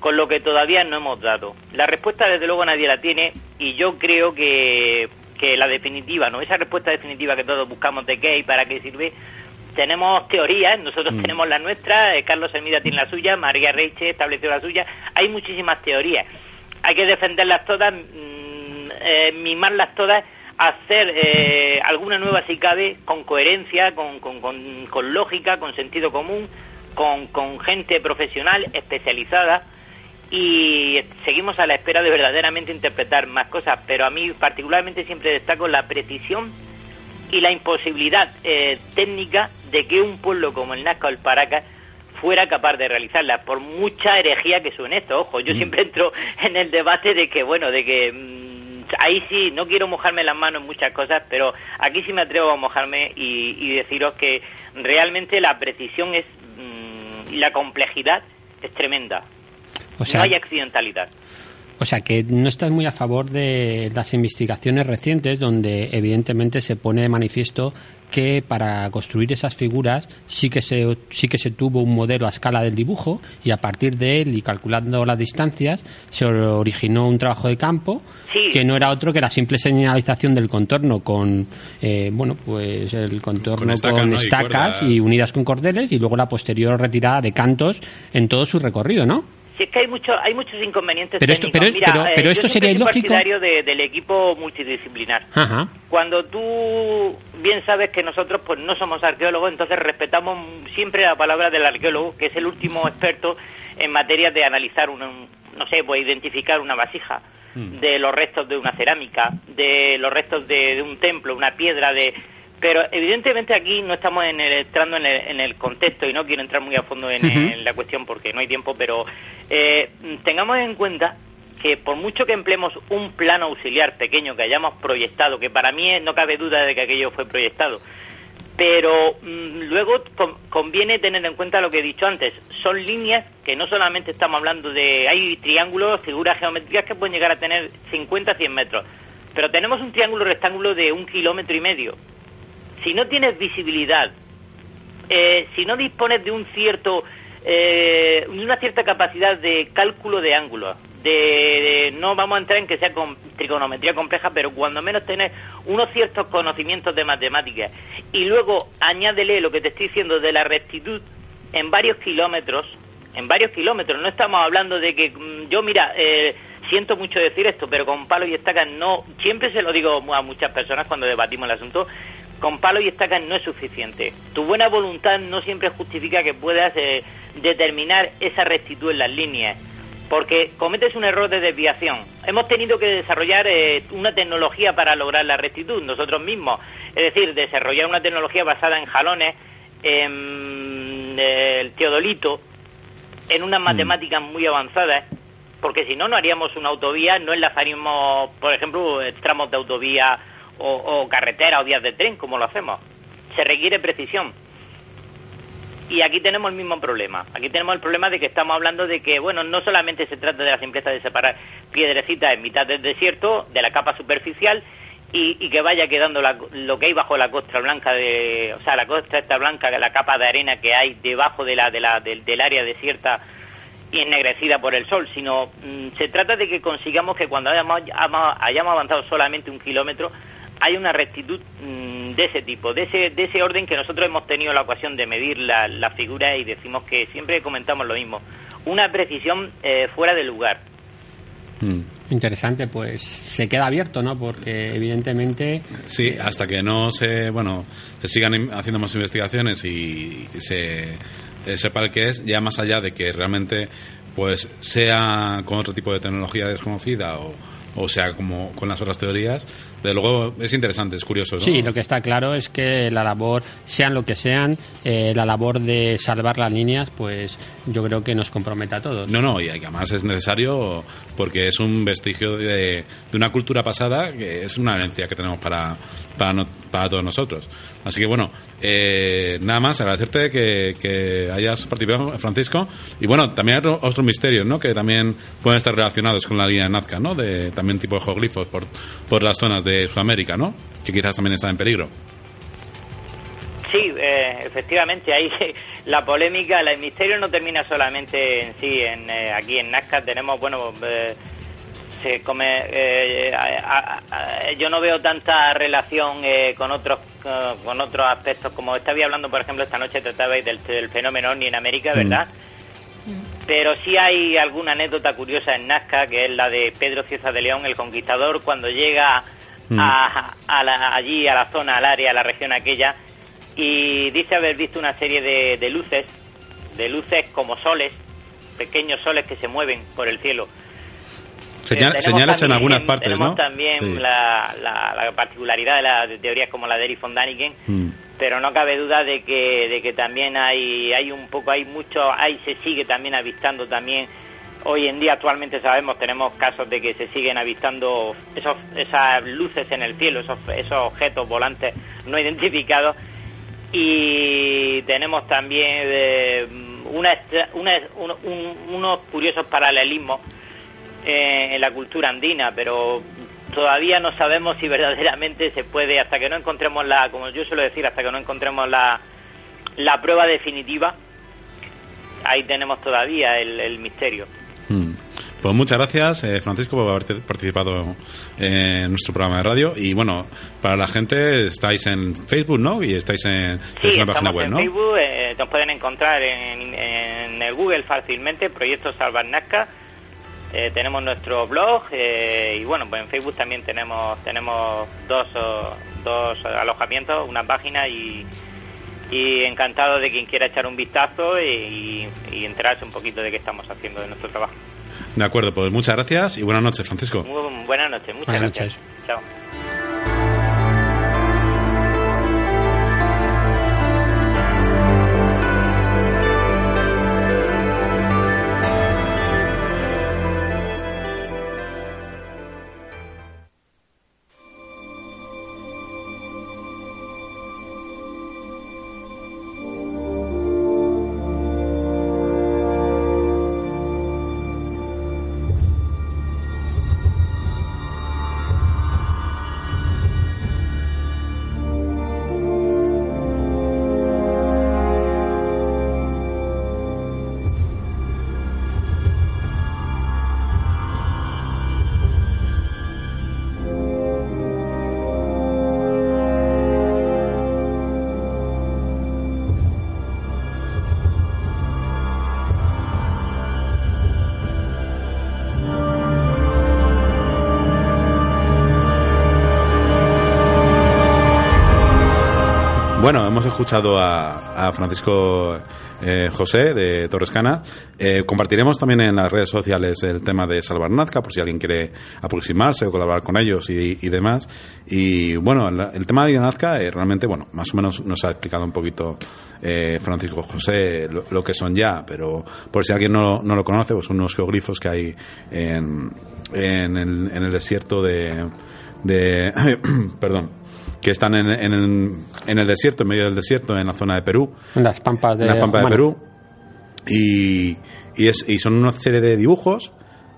con lo que todavía no hemos dado. La respuesta, desde luego, nadie la tiene y yo creo que, que la definitiva, ¿no? Esa respuesta definitiva que todos buscamos de qué y para qué sirve, tenemos teorías, nosotros tenemos la nuestra, eh, Carlos Hermida tiene la suya, María Reiche estableció la suya, hay muchísimas teorías. Hay que defenderlas todas, mm, eh, mimarlas todas, hacer eh, alguna nueva si cabe, con coherencia, con, con, con, con lógica, con sentido común, con, con gente profesional, especializada, y seguimos a la espera de verdaderamente interpretar más cosas, pero a mí particularmente siempre destaco la precisión y la imposibilidad eh, técnica de que un pueblo como el Nazca o el Paracas fuera capaz de realizarla, por mucha herejía que suene esto. Ojo, yo siempre entro en el debate de que, bueno, de que mm, ahí sí, no quiero mojarme las manos en muchas cosas, pero aquí sí me atrevo a mojarme y, y deciros que realmente la precisión es mm, y la complejidad es tremenda. O sea, no hay accidentalidad. O sea, que no estás muy a favor de las investigaciones recientes donde evidentemente se pone de manifiesto que para construir esas figuras sí que se sí que se tuvo un modelo a escala del dibujo y a partir de él y calculando las distancias se originó un trabajo de campo Sí. que no era otro que la simple señalización del contorno con eh, bueno pues el contorno Con con estacas, y unidas con cordeles y luego la posterior retirada de cantos en todo su recorrido, ¿no? Si es que hay, mucho, hay muchos inconvenientes Pero esto- técnicos. pero- Mira, pero- eh, pero yo esto sería soy ilógico. partidario de- del equipo multidisciplinar. Ajá. Cuando tú bien sabes que nosotros pues no somos arqueólogos, entonces respetamos siempre la palabra del arqueólogo, que es el último experto en materia de analizar un, un- no sé, pues identificar una vasija, de los restos de una cerámica, de los restos de, de un templo, una piedra, de pero evidentemente aquí no estamos en el- entrando en el, en el contexto y no quiero entrar muy a fondo en, la cuestión porque no hay tiempo, pero eh, tengamos en cuenta que por mucho que empleemos un plano auxiliar pequeño que hayamos proyectado, que para mí no cabe duda de que aquello fue proyectado, pero mm, luego con- conviene tener en cuenta lo que he dicho antes, son líneas que no solamente estamos hablando de, hay triángulos, figuras geométricas que pueden llegar a tener 50, 100 metros, pero tenemos un triángulo rectángulo de un kilómetro y medio. Si no tienes visibilidad, eh, si no dispones de un cierto eh, una cierta capacidad de cálculo de ángulos de, de- no vamos a entrar en que sea con trigonometría compleja pero cuando menos tener unos ciertos conocimientos de matemáticas y luego añádele lo que te estoy diciendo de la rectitud en varios kilómetros, en varios kilómetros, no estamos hablando de que mm, yo, mira, eh, siento mucho decir esto, pero con palo y estaca no, siempre se lo digo a muchas personas cuando debatimos el asunto, con palo y estaca no es suficiente. Tu buena voluntad no siempre justifica que puedas eh, determinar esa rectitud en las líneas, porque cometes un error de desviación. Hemos tenido que desarrollar eh, una tecnología para lograr la rectitud nosotros mismos, es decir, desarrollar una tecnología basada en jalones, en eh, el teodolito, en unas mm. matemáticas muy avanzadas porque si no, no haríamos una autovía, no enlazaríamos, por ejemplo, tramos de autovía o, carretera o vías de tren, como lo hacemos. Se requiere precisión. Y aquí tenemos el mismo problema. Aquí tenemos el problema de que estamos hablando de que, bueno, no solamente se trata de la simpleza de separar piedrecitas en mitad del desierto, de la capa superficial, y, que vaya quedando lo que hay bajo la costra blanca, de, o sea, la costra esta blanca, la capa de arena que hay debajo de la, de la, del área desierta y ennegrecida por el sol, sino mm, se trata de que consigamos que cuando hayamos, hayamos avanzado solamente un kilómetro hay una rectitud mm, de ese tipo, de ese, de ese orden que nosotros hemos tenido la ocasión de medir la, la figura y decimos que siempre comentamos lo mismo, una precisión eh, fuera de lugar. Mm. Interesante, pues se queda abierto, ¿no? Porque evidentemente... Sí, hasta que no se, bueno, se sigan haciendo más investigaciones y se eh, sepa el que es, ya más allá de que realmente pues sea con otro tipo de tecnología desconocida o, o sea como con las otras teorías, de luego es interesante, es curioso. Sí, lo que está claro es que la labor, sean lo que sean, eh, la labor de salvar las líneas, pues yo creo que nos compromete a todos. No, no, y además es necesario porque es un vestigio de, de una cultura pasada que es una herencia que tenemos para, para, para todos nosotros. Así que bueno, eh, nada más agradecerte que, que, hayas participado, Francisco. Y bueno, también hay otros misterios, ¿no? Que también pueden estar relacionados con la línea de Nazca, ¿no? De, también tipo de geoglifos por, por las zonas de Sudamérica, ¿no? Que quizás también están en peligro. Sí, eh, efectivamente, ahí la polémica, el misterio no termina solamente en sí, en, eh, aquí en Nazca tenemos, bueno, eh, se come, eh, yo no veo tanta relación eh, con otros con otros aspectos como estaba hablando por ejemplo esta noche tratabais del, del fenómeno ni en América mm. verdad mm. pero sí hay alguna anécdota curiosa en Nazca que es la de Pedro Cieza de León el conquistador cuando llega mm. a, allí a la zona al área a la región aquella y dice haber visto una serie de, de luces de luces como soles pequeños soles que se mueven por el cielo señales en algunas partes, tenemos también la, la, particularidad de las teorías como la de Erich von Daniken, mm. pero no cabe duda de que, de que también hay, hay un poco, hay mucho, hay se sigue también avistando también hoy en día actualmente sabemos tenemos casos de que se siguen avistando esos, esas luces en el cielo esos, esos objetos volantes no identificados y tenemos también eh, una, una, unos curiosos paralelismos eh, en la cultura andina, pero todavía no sabemos si verdaderamente se puede, hasta que no encontremos la, como yo suelo decir, hasta que no encontremos la prueba definitiva, ahí tenemos todavía el, misterio. Hmm. Pues muchas gracias, eh, Francisco, por haber participado en nuestro programa de radio. Y bueno, para la gente, estáis en Facebook, ¿no? Y estáis en, una página web, en Facebook, eh, nos pueden encontrar en, en, el Google fácilmente, Proyecto Salvar Nazca eh, tenemos nuestro blog eh, y bueno, pues en Facebook también tenemos tenemos dos, dos alojamientos, una página y, y encantado de quien quiera echar un vistazo y, y, enterarse un poquito de qué estamos haciendo de nuestro trabajo. De acuerdo, pues muchas gracias y buenas noches, Francisco. buenas noches, muchas gracias. Chao. Escuchado a, a Francisco eh, José de Torrescana. Eh, compartiremos también en las redes sociales el tema de Salvar Nazca, por si alguien quiere aproximarse o colaborar con ellos y, demás. Y bueno, el, el tema de Nazca eh, realmente, bueno, más o menos nos ha explicado un poquito eh, Francisco José lo, lo que son ya, pero por si alguien no, no lo conoce, pues son unos geoglifos que hay en, en, el, en el desierto de, de perdón, que están en, en, el, en el desierto, en medio del desierto, en la zona de Perú, En las pampas de en las pampas de Humana. Perú. Y, y, es, y son una serie de dibujos.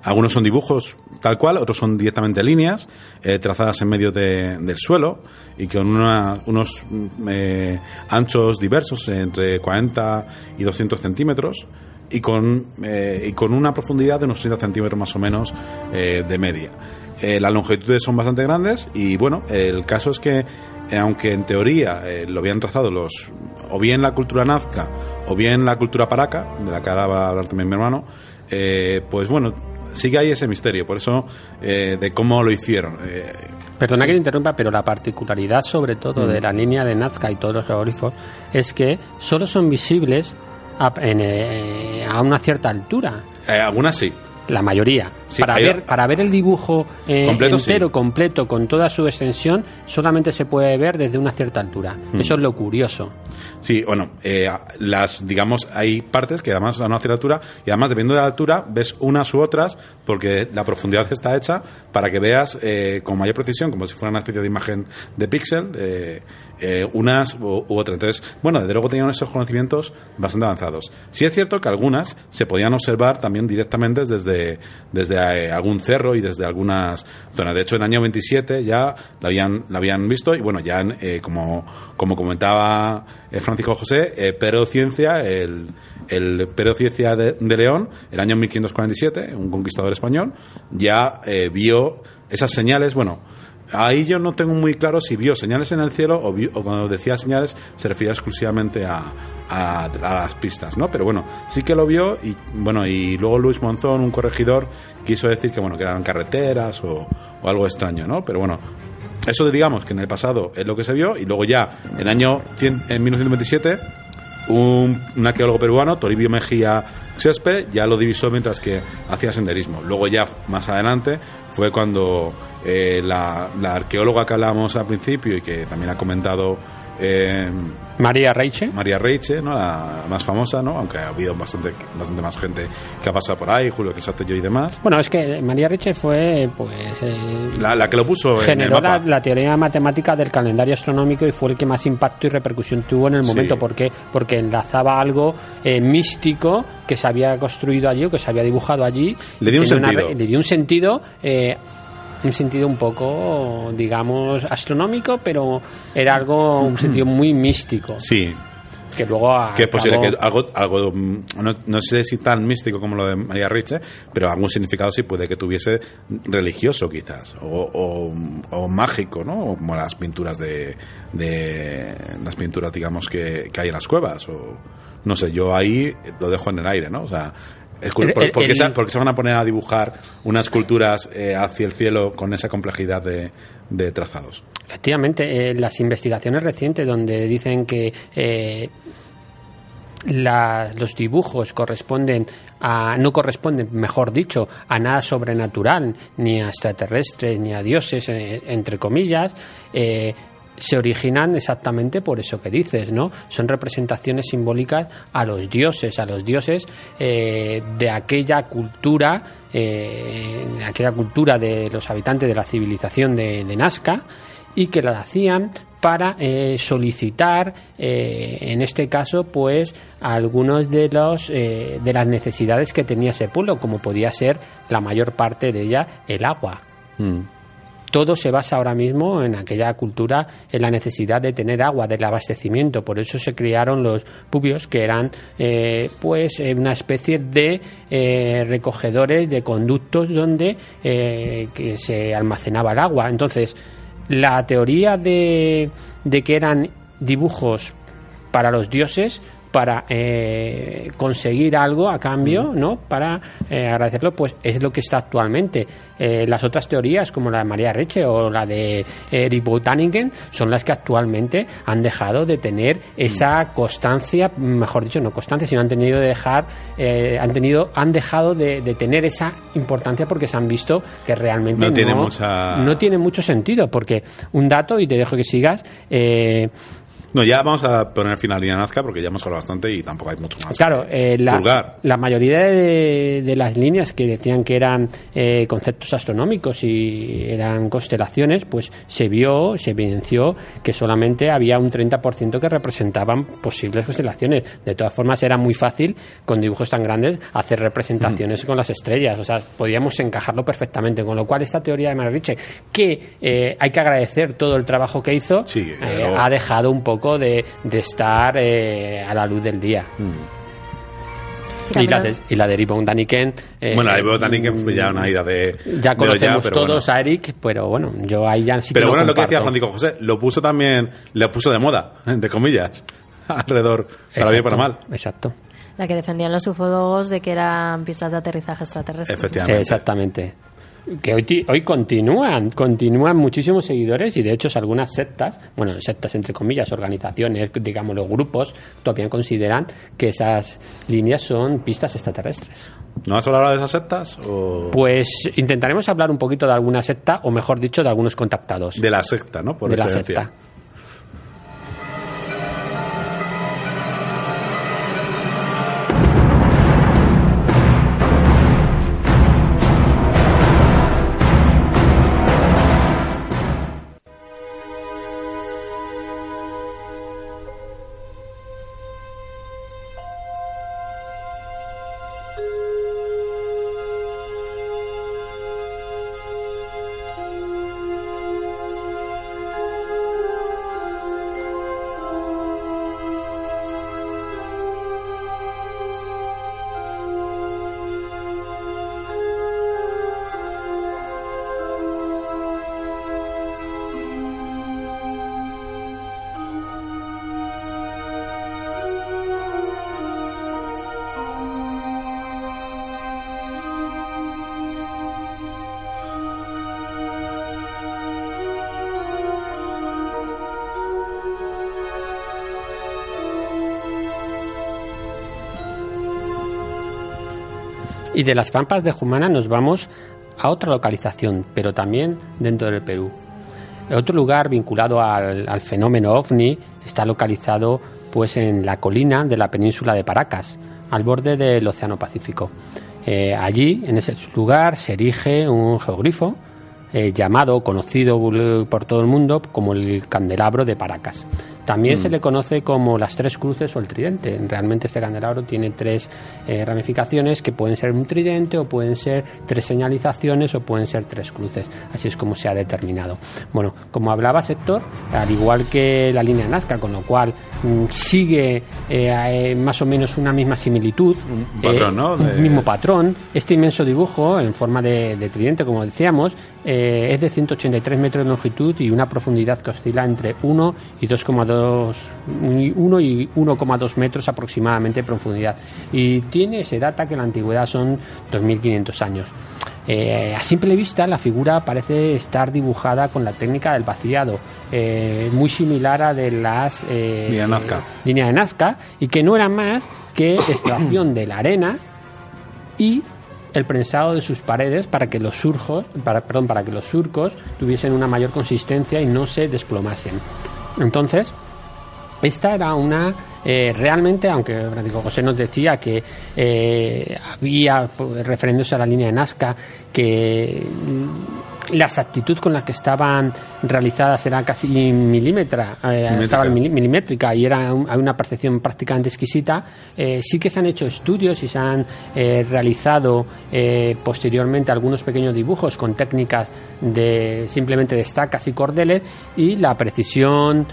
Algunos son dibujos tal cual, otros son directamente líneas eh, trazadas en medio de- del suelo y con una- unos mm, eh, anchos diversos entre 40 y 200 centímetros y con, eh, y con una profundidad de unos 30 centímetros más o menos eh, de media. Eh, las longitudes son bastante grandes y bueno, el caso es que eh, aunque en teoría eh, lo habían trazado los o bien la cultura nazca o bien la cultura paraca, de la que ahora va a hablar también mi hermano, eh, pues bueno, sigue ahí ese misterio, por eso eh, de cómo lo hicieron. Perdona que te interrumpa, pero la particularidad sobre todo Mm. de la línea de Nazca y todos los geoglifos es que solo son visibles a, en, a una cierta altura. algunas sí, La mayoría. Sí, para, ver, para ver el dibujo eh, Completo, entero, sí. completo, con toda su extensión, solamente se puede ver desde una cierta altura. Mm. Eso es lo curioso. Sí, bueno, eh, las, digamos, hay partes que además a una cierta altura, y además dependiendo de la altura, ves unas u otras, porque la profundidad está hecha para que veas eh, con mayor precisión, como si fuera una especie de imagen de píxel, eh, eh, unas u, u otras. Entonces, bueno, desde luego tenían esos conocimientos bastante avanzados. Sí es cierto que algunas se podían observar también directamente desde, desde eh, algún cerro y desde algunas zonas. De hecho, en el año 27 ya la habían, la habían visto y bueno, ya eh, como, como comentaba eh, Francisco José, eh, Ciencia, el, el Pedro Ciencia de, de León, el año 1547, un conquistador español, ya vio esas señales, bueno, Ahí yo no tengo muy claro si vio señales en el cielo o, vio- cuando decía señales se refería exclusivamente a, a- las pistas, ¿no? Pero bueno, sí que lo vio y bueno y luego Luis Monzón, un corregidor, quiso decir que bueno que eran carreteras o, algo extraño, ¿no? Pero bueno, eso digamos que en el pasado es lo que se vio y luego ya en el año 100 en 1927 un, arqueólogo peruano, Toribio Mejía Xespe, ya lo divisó mientras que hacía senderismo. Luego ya más adelante fue cuando eh, la, la arqueóloga que hablábamos al principio y que también ha comentado eh, María Reiche. María Reiche, ¿no? la más famosa, ¿no? aunque ha habido bastante, bastante más gente que ha pasado por ahí, Julio César Tello y demás. Bueno, es que María Reiche fue, pues, eh, La, la que lo puso en el generó la, teoría matemática del calendario astronómico y fue el que más impacto y repercusión tuvo en el momento. ¿Por qué? Porque enlazaba algo eh, místico que se había construido allí o que se había dibujado allí. Le dio un una sentido. le dio un sentido. eh, un sentido un poco, digamos, astronómico, pero era algo, un sentido muy místico. Sí, Que luego. que es posible que algo, algo mm, no, no sé si tan místico como lo de María Reiche, pero algún significado sí puede que tuviese religioso quizás, o, o- o mágico, ¿no? Como las pinturas de, de las pinturas, digamos, que, que hay en las cuevas, o no sé, yo ahí lo dejo en el aire, ¿no? O sea, El- ¿por, el- por qué el- se, van a poner a dibujar unas culturas eh, hacia el cielo con esa complejidad de, de trazados? Efectivamente, eh, las investigaciones recientes donde dicen que eh, la- los dibujos corresponden a, no corresponden, mejor dicho, a nada sobrenatural, ni a extraterrestres, ni a dioses, eh, entre comillas, se originan exactamente por eso que dices, ¿no? Son representaciones simbólicas a los dioses, a los dioses eh, de aquella cultura, eh, de aquella cultura de los habitantes de la civilización de, Nazca, y que la hacían para eh, solicitar, en este caso, pues algunos de los de las necesidades que tenía ese pueblo, como podía ser la mayor parte de ella el agua. Mm. Todo se basa ahora mismo en aquella cultura, en la necesidad de tener agua, del abastecimiento. Por eso se crearon los pubios, que eran eh, pues eh, una especie de eh, recogedores de conductos donde que se almacenaba el agua. Entonces, la teoría de, de que eran dibujos para los dioses para eh, conseguir algo a cambio, ¿no? Para eh, agradecerlo, pues es lo que está actualmente. Eh, las otras teorías, como la de María Reche o la de Eric Botaningen, son las que actualmente han dejado de tener esa constancia, mejor dicho, no constancia, sino han tenido de dejar, han tenido, han dejado de, de tener esa importancia porque se han visto que realmente No tiene mucha- no tiene mucho sentido, porque un dato, y te dejo que sigas, eh, No, ya vamos a poner fin a la línea Nazca porque ya hemos hablado bastante y tampoco hay mucho más. Claro, eh, la, la mayoría de, de las líneas que decían que eran eh, conceptos astronómicos y eran constelaciones, pues se vio, se evidenció que solamente había un 30% que representaban posibles constelaciones. De todas formas, era muy fácil, con dibujos tan grandes, hacer representaciones Mm. con las estrellas. O sea, podíamos encajarlo perfectamente. Con lo cual, esta teoría de Riche, que eh, hay que agradecer todo el trabajo que hizo, Sí, eh, pero- ha dejado un poco de, de estar eh, a la luz del día. Y la, de, y la de Daniken. eh, Bueno, la de fue ya una ida de. Ya de conocemos todos bueno. a Eric, pero bueno, yo ahí ya sí Pero bueno, lo que decía. Francisco José, lo puso también, lo puso de moda, entre comillas, alrededor, para bien y para mal. Exacto, Exacto. La que defendían los ufólogos de que eran pistas de aterrizaje extraterrestre. Efectivamente. Exactamente. Que hoy, hoy continúan, continúan muchísimos seguidores y de hecho algunas sectas, bueno, sectas entre comillas, organizaciones, digamos los grupos, todavía consideran que esas líneas son pistas extraterrestres. ¿No has hablado de esas sectas? O Pues intentaremos hablar un poquito de alguna secta, o mejor dicho, de algunos contactados de la secta, ¿no? Por de la secta. De las Pampas de Jumana nos vamos a otra localización, pero también dentro del Perú. Otro lugar vinculado al, fenómeno ovni está localizado pues en la colina de la península de Paracas, al borde del Océano Pacífico. Eh, allí, en ese lugar, se erige un geogrifo eh, llamado, conocido por todo el mundo como el candelabro de Paracas. También se le conoce como las tres cruces o el tridente. Realmente este candelabro tiene tres eh, ramificaciones que pueden ser un tridente o pueden ser tres señalizaciones o pueden ser tres cruces. Así es como se ha determinado. Bueno, como hablaba Sector, al igual que la línea Nazca, con lo cual mm, sigue eh, eh, más o menos una misma similitud, Un patrón, ¿no? De- un mismo patrón. Este inmenso dibujo en forma de, de tridente, como decíamos, eh, es de 183 metros de longitud y una profundidad que oscila entre 1 y 2,2 1 y 1,2 metros aproximadamente de profundidad. Y tiene, se data que la antigüedad son 2.500 años. Eh, a simple vista la figura parece estar dibujada con la técnica del vaciado, eh, muy similar a de las eh, Línea Nazca. línea de Nazca, y que no era más que extracción de la arena y el prensado de sus paredes para que los surcos, para, perdón, para que los surcos tuviesen una mayor consistencia y no se desplomasen. Entonces, esta era una eh, realmente, aunque Francisco José nos decía que eh, había, pues, refiriéndose a la línea de Nazca, que mm, la exactitud con la que estaban realizadas era casi milímetra, eh, estaba mili- milimétrica y era un- una percepción prácticamente exquisita, eh, sí que se han hecho estudios y se han eh, realizado posteriormente algunos pequeños dibujos con técnicas de simplemente de estacas y cordeles y la precisión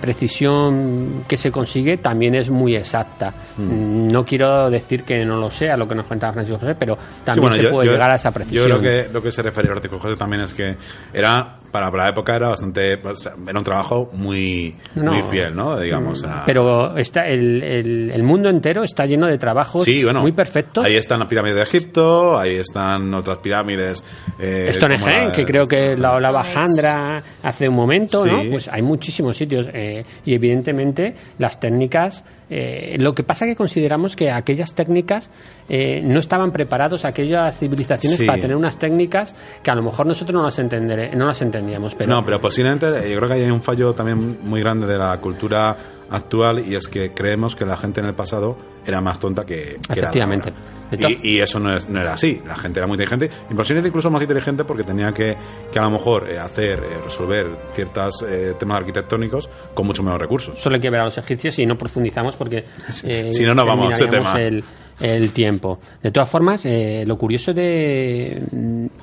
precisión que se consigue también es muy exacta. Mm, No quiero decir que no lo sea lo que nos contaba Francisco José, pero también Sí, bueno, se yo- puede yo- llegar a esa Yo precisión. creo que lo que se refería a Francisco José también es que era para la época era bastante. era un trabajo muy, No. muy fiel, ¿no? Digamos. a- Pero está el, el- el mundo entero está lleno de trabajos Sí, bueno, muy perfectos. Ahí están las pirámides de Egipto, ahí están otras pirámides. Eh, la Stonehenge, que creo que la hablaba Jandra hace un momento, ¿no? Pues hay muchísimos sitios eh, y evidentemente las técnicas. Eh, lo que pasa que consideramos que aquellas técnicas eh, no estaban preparados, aquellas civilizaciones, Sí. para tener unas técnicas que a lo mejor nosotros no las, entendere- no las entendíamos. Pero No, pero posiblemente eh, yo creo que hay un fallo también muy grande de la cultura actual y es que creemos que la gente en el pasado era más tonta que, que era Efectivamente. Entonces- Y, y eso no, es- no era así. La gente era muy inteligente y incluso más inteligente porque tenía que, que a lo mejor eh, hacer, eh, resolver ciertos temas arquitectónicos con mucho menos recursos. Solo hay que ver a los egipcios y no profundizamos porque eh, Si no, no vamos a ese tema. El, el tiempo. De todas formas, eh, lo curioso de,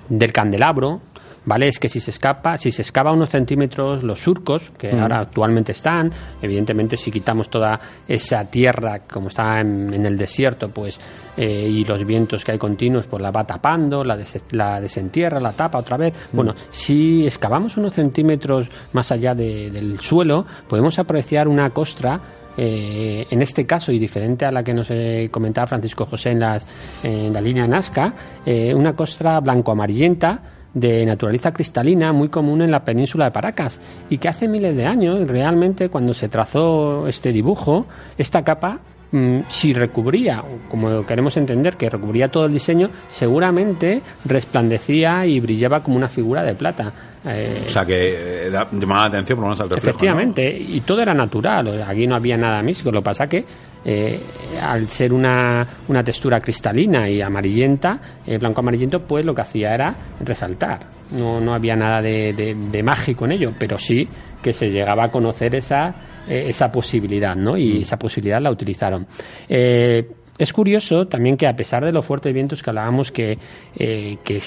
del candelabro, ¿vale? Es que si se escapa, si se excava unos centímetros los surcos, que ahora actualmente están, evidentemente si quitamos toda esa tierra como está en, en el desierto, pues eh, y los vientos que hay continuos, pues la va tapando, la, des- la desentierra, la tapa otra vez. Mm. Bueno, si excavamos unos centímetros más allá de- del suelo, podemos apreciar una costra eh, en este caso, y diferente a la que nos eh, comentaba Francisco José en, las, en la línea Nazca, una costra blanco-amarillenta de naturaleza cristalina muy común en la península de Paracas y que hace miles de años realmente cuando se trazó este dibujo esta capa mm, si recubría como queremos entender que recubría todo el diseño seguramente resplandecía y brillaba como una figura de plata Eh, O sea que eh, llamaba la atención por lo menos al reflejo. ¿no? Efectivamente, y todo era natural, aquí no había nada místico. Lo que pasa que eh, al ser una, una textura cristalina y amarillenta, eh, blanco amarillento, pues lo que hacía era resaltar. No, no había nada de, de- de mágico en ello, pero sí que se llegaba a conocer esa, eh, esa posibilidad, ¿no? Y esa posibilidad la utilizaron. Eh, es curioso también que a pesar de los fuertes vientos que hablábamos que, eh, que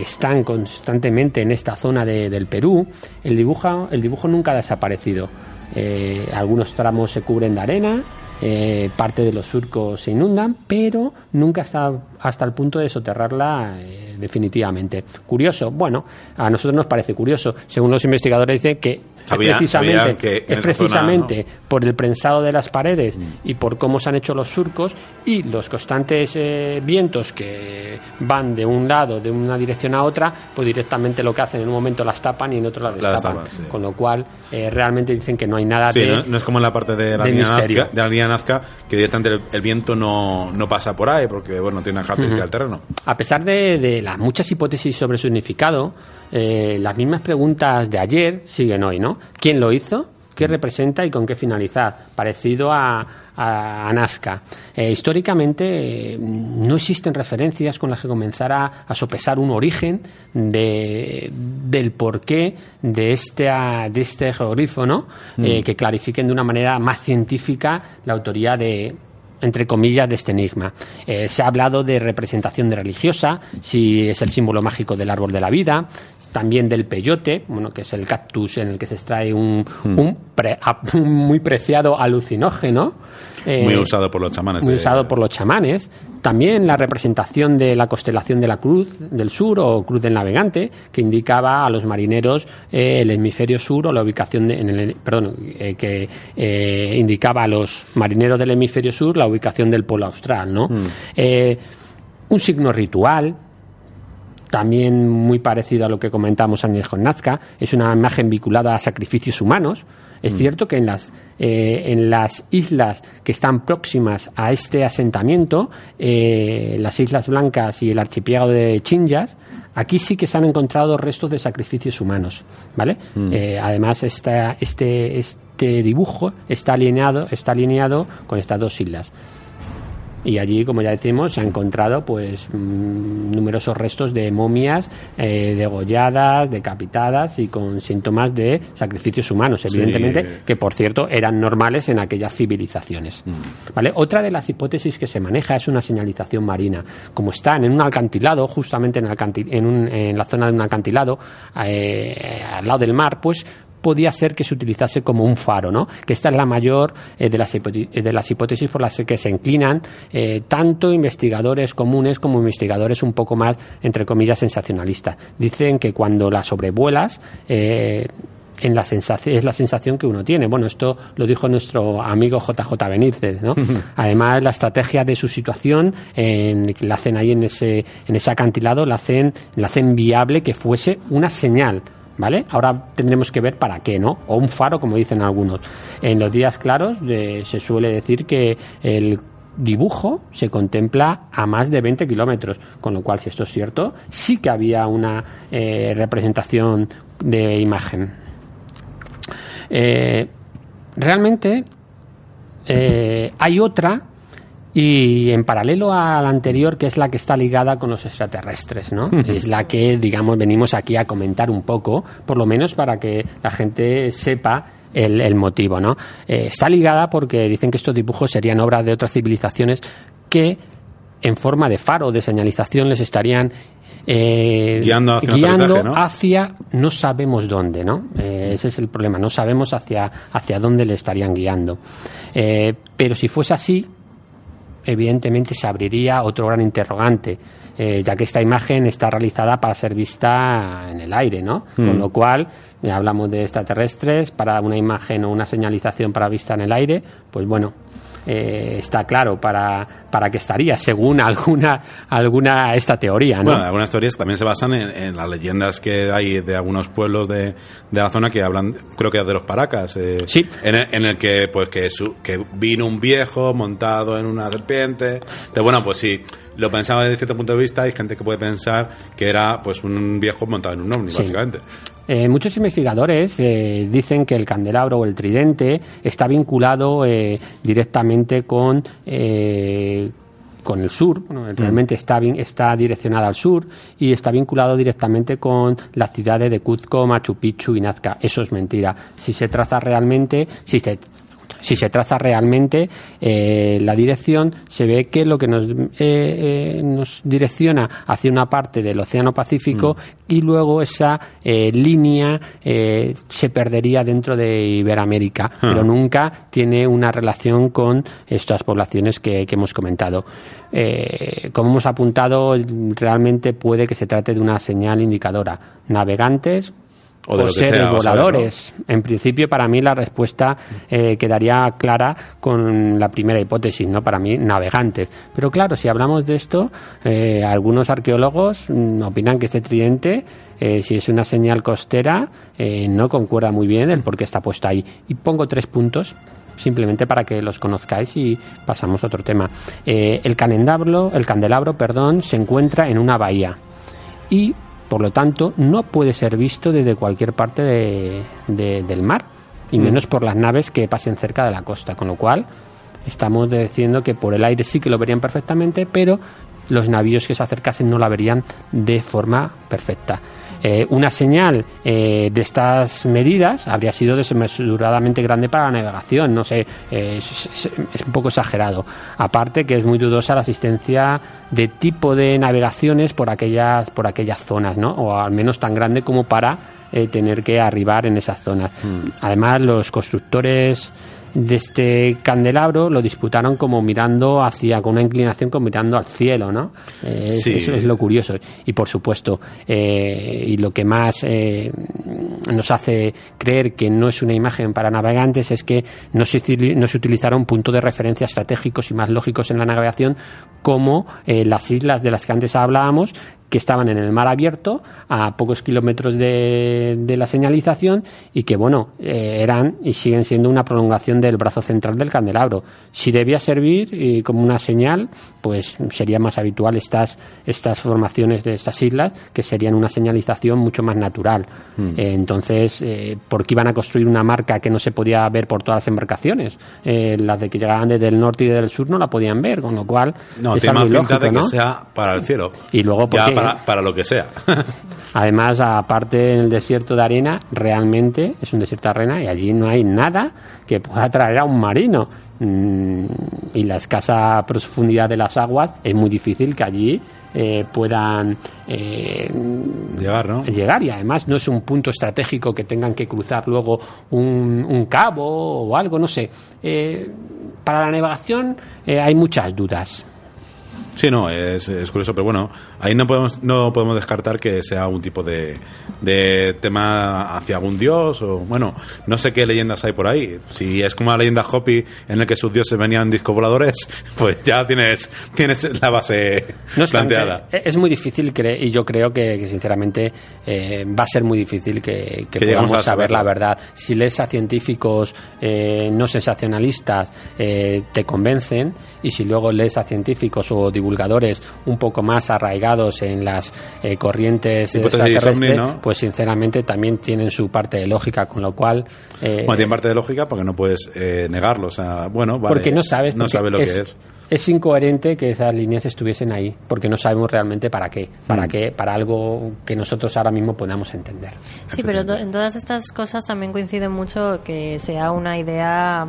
están constantemente en esta zona de- del Perú, el dibujo, el dibujo nunca ha desaparecido. Eh, algunos tramos se cubren de arena, eh, parte de los surcos se inundan, pero nunca hasta, hasta el punto de soterrarla eh, definitivamente. Curioso, bueno, a nosotros nos parece curioso. Según los investigadores dicen que Precisamente, que es zona, precisamente por el prensado de las paredes y por cómo se han hecho los surcos y los constantes eh, vientos que van de un lado, de una dirección a otra, pues directamente lo que hacen en un momento las tapan y en otro las destapan. destapan, sí. Con lo cual, eh, realmente dicen que no hay nada Sí, de... no, no es como en la parte de la, de línea. Nazca, de la línea Nazca, que directamente el, el viento no, no pasa por ahí porque bueno tiene una característica del terreno. A pesar de, de las muchas hipótesis sobre su significado, eh, las mismas preguntas de ayer siguen hoy, ¿no? ¿Quién lo hizo? ¿Qué representa y con qué finalidad? Parecido a, a, a Nazca. Eh, históricamente eh, no existen referencias con las que comenzara a sopesar un origen de, del porqué de este, de este geogrifo, ¿no? Eh, que clarifiquen de una manera más científica la autoría de, entre comillas, de este enigma. Eh, se ha hablado de representación de religiosa, si es el símbolo mágico del árbol de la vida, también del peyote, bueno, que es el cactus en el que se extrae un, un, pre- un muy preciado alucinógeno. eh, Muy usado por los chamanes. muy de- usado por los chamanes. También la representación de la constelación de la Cruz del Sur o Cruz del Navegante, que indicaba a los marineros eh, el hemisferio sur o la ubicación de, en el, perdón, eh, que eh, indicaba a los marineros del hemisferio sur la ubicación del polo austral, ¿no? Eh, un signo ritual, también muy parecido a lo que comentamos en el con Nazca, es una imagen vinculada a sacrificios humanos. Es cierto que en las, eh, en las islas que están próximas a este asentamiento, eh, las Islas Blancas y el archipiélago de Chinjas, aquí sí que se han encontrado restos de sacrificios humanos. ¿vale? Eh, además, esta, este, este dibujo está alineado, está alineado con estas dos islas. Y allí, como ya decimos, se han encontrado pues mm, numerosos restos de momias eh, degolladas, decapitadas y con síntomas de sacrificios humanos, evidentemente, que por cierto eran normales en aquellas civilizaciones. ¿Vale? Otra de las hipótesis que se maneja es una señalización marina. Como están en un acantilado, justamente en, en, un- en la zona de un acantilado, eh, al lado del mar, pues podía ser que se utilizase como un faro, ¿no? Que esta es la mayor eh, de, las de, las hipótesis por las que se inclinan eh, tanto investigadores comunes como investigadores un poco más, entre comillas, sensacionalistas. Dicen que cuando la sobrevuelas, eh, en la sensación, es la sensación que uno tiene. Bueno, esto lo dijo nuestro amigo JJ Benítez, ¿no? Además, la estrategia de su situación, en, la hacen ahí en ese, en ese acantilado, la hacen, la hacen viable que fuese una señal. ¿Vale? Ahora tendremos que ver para qué, ¿no? O un faro, como dicen algunos. En los días claros eh, se suele decir que el dibujo se contempla a más de 20 kilómetros, con lo cual, si esto es cierto, sí que había una eh, representación de imagen. Eh, realmente eh, hay otra y en paralelo a la anterior, que es la que está ligada con los extraterrestres, ¿no? es la que, digamos, venimos aquí a comentar un poco, por lo menos para que la gente sepa el, motivo, ¿no? Eh, está ligada porque dicen que estos dibujos serían obras de otras civilizaciones que en forma de faro de señalización les estarían eh, guiando, hacia, ¿no? sabemos dónde, ¿no? Eh, ese es el problema, no sabemos hacia, hacia dónde le estarían guiando. Eh, pero si fuese así, evidentemente se abriría otro gran interrogante, ya que esta imagen está realizada para ser vista en el aire, ¿no? Con mm. lo cual, hablamos de extraterrestres, para una imagen o una señalización para vista en el aire, pues bueno, eh, está claro para, para qué estaría, según alguna, alguna esta teoría. ¿no? Bueno, algunas teorías también se basan en, las leyendas que hay de algunos pueblos de, de, la zona que hablan, creo que de los Paracas, eh, sí. en, el, en, el, que pues que, su, que vino un viejo montado en una serpiente. De, bueno, pues sí, lo pensaba desde cierto punto de vista, hay gente que puede pensar que era pues un viejo montado en un ovni, básicamente. Eh, muchos investigadores eh, dicen que el candelabro o el tridente está vinculado eh, directamente con con el sur, mm. realmente está, está direccionada al sur y está vinculado directamente con las ciudades de Cuzco, Machu Picchu y Nazca. Eso es mentira. Si se traza realmente, si se si se traza realmente eh, la dirección, se ve que lo que nos, eh, eh, nos direcciona hacia una parte del Océano Pacífico mm. y luego esa línea se perdería dentro de Iberoamérica, ah. pero nunca tiene una relación con estas poblaciones que, hemos comentado. como hemos apuntado, realmente puede que se trate de una señal indicadora. Navegantes o de seres voladores. En principio, para mí la respuesta eh, quedaría clara con la primera hipótesis, ¿no? Para mí, navegantes. Pero claro, si hablamos de esto, eh, algunos arqueólogos mm, opinan que este tridente, eh, si es una señal costera, no concuerda muy bien el por qué está puesto ahí. Y pongo tres puntos simplemente para que los conozcáis y pasamos a otro tema. el candelabro, el candelabro, perdón, se encuentra en una bahía y por lo tanto, no puede ser visto desde cualquier parte del mar, y mm. menos por las naves que pasen cerca de la costa, con lo cual estamos diciendo que por el aire sí que lo verían perfectamente, pero los navíos que se acercasen no la verían de forma perfecta. Eh, una señal eh, de estas medidas habría sido desmesuradamente grande para la navegación, no sé, eh, es, un poco exagerado. Aparte que es muy dudosa la asistencia de tipo de navegaciones por aquellas, por aquellas zonas, ¿no? O al menos tan grande como para tener que arribar en esas zonas. Mm. Además, los constructores de este candelabro lo disputaron como mirando hacia, con una inclinación como mirando al cielo, ¿no? Eh, eso es lo curioso. Y por supuesto, eh, y lo que más eh, nos hace creer que no es una imagen para navegantes es que no se, no se utilizaron puntos de referencia estratégicos y más lógicos en la navegación como las islas de las que antes hablábamos, que estaban en el mar abierto a pocos kilómetros de, de la señalización y que bueno eh, eran y siguen siendo una prolongación del brazo central del candelabro. Si debía servir y como una señal pues sería más habitual estas estas formaciones de estas islas que serían una señalización mucho más natural. Mm. eh, entonces eh, porque iban a construir una marca que no se podía ver por todas las embarcaciones. Las de que llegaban desde el norte y del sur no la podían ver con lo cual no tiene más pinta de que sea para el cielo. Y luego porque para, para lo que sea. Además, aparte en el desierto de arena, realmente es un desierto de arena y allí no hay nada que pueda atraer a un marino. Mm, y la escasa profundidad de las aguas es muy difícil que allí eh, puedan eh, Llegar, ¿no? llegar y además no es un punto estratégico que tengan que cruzar luego un, un cabo o algo, no sé. Eh, para la navegación hay muchas dudas. Sí, no, es, es curioso, pero bueno, ahí no podemos, no podemos descartar que sea un tipo de, de tema hacia algún dios, o bueno, no sé qué leyendas hay por ahí. Si es como la leyenda Hopi en la que sus dioses venían discos voladores, pues ya tienes, tienes la base No planteada. e- Es muy difícil cre- y yo creo que, que, sinceramente eh, va a ser muy difícil que, que podamos a saber saberlo. la verdad. Si lees a científicos eh, no sensacionalistas eh, te convencen y si luego lees a científicos o divulgadores un poco más arraigados en las eh, corrientes extraterrestres, ¿no? pues sinceramente también tienen su parte de lógica, con lo cual... eh, Bueno, tiene parte de lógica porque no puedes eh, negarlo. O sea, bueno, vale, porque no sabes No porque sabes lo que es. es incoherente que esas líneas estuviesen ahí porque no sabemos realmente para qué para Mm. qué para algo que nosotros ahora mismo podamos entender Sí, pero en todas estas cosas también coincide mucho que sea una idea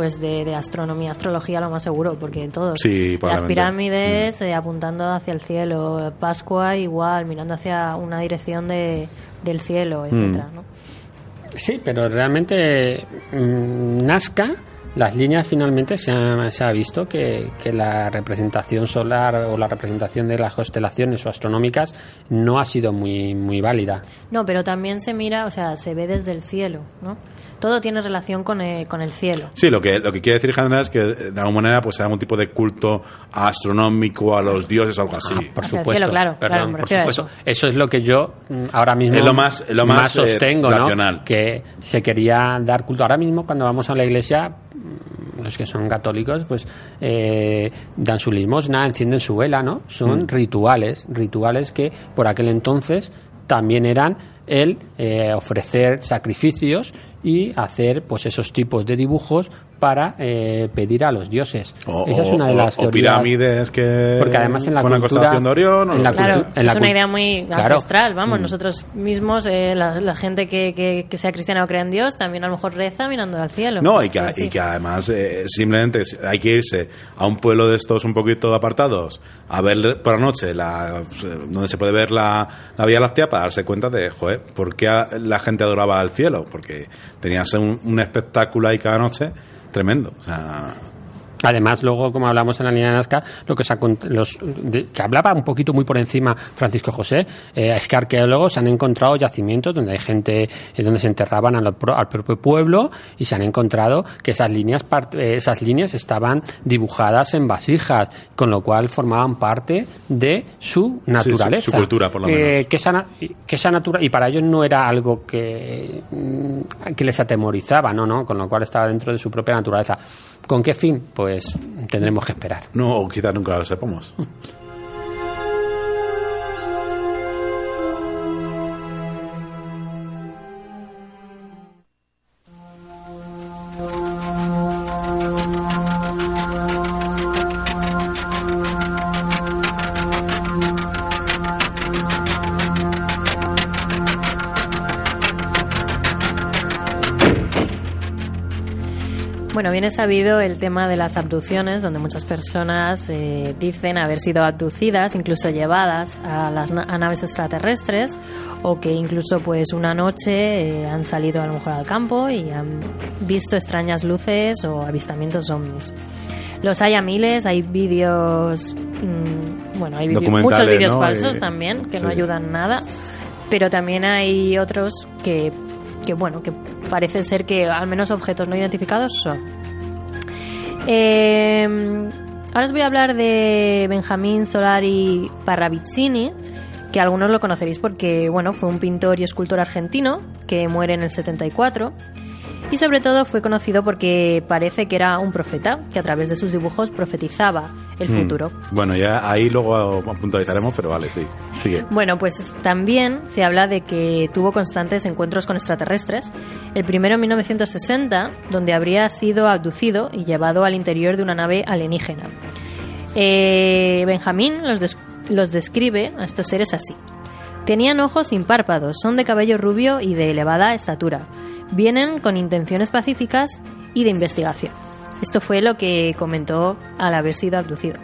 pues de, de astronomía, astrología lo más seguro, porque todos. Sí, Las pirámides eh, apuntando hacia el cielo, Pascua igual, mirando hacia una dirección de, del cielo, etcétera, ¿no? sí pero realmente mm, Nazca las líneas finalmente se ha, se ha visto que, que la representación solar o la representación de las constelaciones o astronómicas no ha sido muy muy válida No, pero también se mira, o sea, se ve desde el cielo, ¿no? Todo tiene relación con el, con el cielo. Sí, lo que, lo que quiere decir Jandra es que eh, de alguna manera pues era algún tipo de culto astronómico a los dioses o algo así. Ah, por supuesto. cielo, claro, Perdón, claro, me por supuesto. Eso. es lo que yo mm, ahora mismo Es lo más- lo más, eh, sostengo, ¿no? Que se quería dar culto. Ahora mismo cuando vamos a la iglesia, mm, los que son católicos, pues eh, dan su limosna, encienden su vela, ¿no? Son Mm. rituales, rituales que por aquel entonces también eran el eh, ofrecer sacrificios y hacer pues esos tipos de dibujos para eh, pedir a los dioses. O, Esa es o- una de o- las o teorías- pirámides que Porque además en la con cultura- de Orión o en la. Claro, en la es una idea muy Claro. ancestral, vamos, Mm. nosotros mismos, eh, la, la gente que, que, que sea cristiana o crea en Dios, también a lo mejor reza mirando al cielo. No, y que, sí. y que además eh, simplemente hay que irse a un pueblo de estos un poquito apartados a ver por la noche la, donde se puede ver la, la Vía Láctea para darse cuenta de, joder, ¿por qué a- la gente adoraba al cielo? Porque tenías un, un espectáculo ahí cada noche tremendo. O sea, Además, luego, como hablamos en la línea de Nazca, lo que, se ha los, de- que hablaba un poquito muy por encima Francisco José, eh, es que arqueólogos han encontrado yacimientos donde hay gente, eh, donde se enterraban al, pro- al propio pueblo y se han encontrado que esas líneas, part- eh, esas líneas estaban dibujadas en vasijas, con lo cual formaban parte de su naturaleza. su cultura, por lo Eh, menos. que esa, que esa natura y para ellos no era algo que, mm, que les atemorizaba, no, no, con lo cual estaba dentro de su propia naturaleza. ¿Con qué fin? Pues tendremos que esperar. no, o quizás nunca lo sepamos. Sabido el tema de las abducciones, donde muchas personas eh, dicen haber sido abducidas, incluso llevadas a las a naves extraterrestres, o que incluso pues una noche eh, han salido a lo mejor al campo y han visto extrañas luces o avistamientos ovnis. Los hay a miles, hay vídeos, mm, bueno, hay muchos vídeos ¿no? falsos Y- también que no sí. ayudan nada, pero también hay otros que, que bueno, que parece ser que al menos objetos no identificados son. Eh, ahora os voy a hablar de Benjamín Solari Parravicini, que algunos lo conoceréis porque bueno, fue un pintor y escultor argentino que muere en el 74 y sobre todo fue conocido porque parece que era un profeta que a través de sus dibujos profetizaba el Hmm. futuro. Bueno, ya ahí luego puntualizaremos, pero vale, sí. Sigue. Bueno, pues también se habla de que tuvo constantes encuentros con extraterrestres. El primero en 1960, donde habría sido abducido y llevado al interior de una nave alienígena. Eh, Benjamín los, des- los describe a estos seres así. Tenían ojos sin párpados, son de cabello rubio y de elevada estatura. Vienen con intenciones pacíficas y de investigación. Esto fue lo que comentó al haber sido abducido.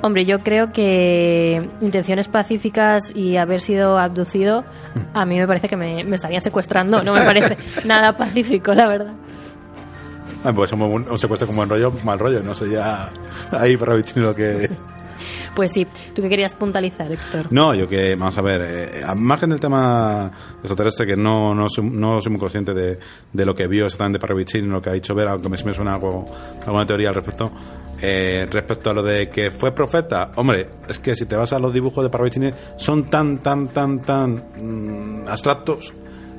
Hombre, yo creo que intenciones pacíficas y haber sido abducido, a mí me parece que me, me estarían secuestrando. No me parece nada pacífico, la verdad. Ah, pues un, un secuestro con buen rollo, mal rollo, no sé ya ahí para lo que... Pues sí, ¿tú qué querías puntualizar, Héctor? No, yo que, vamos a ver, eh, a margen del tema extraterrestre, que no, no, soy, no soy muy consciente de, de lo que vio exactamente Parravicini, lo que ha dicho ver, aunque me, me suena algo, alguna teoría al respecto. Eh, respecto a lo de que fue profeta, hombre, es que si te vas a los dibujos de Parravicini, son tan, tan, tan, tan mm, abstractos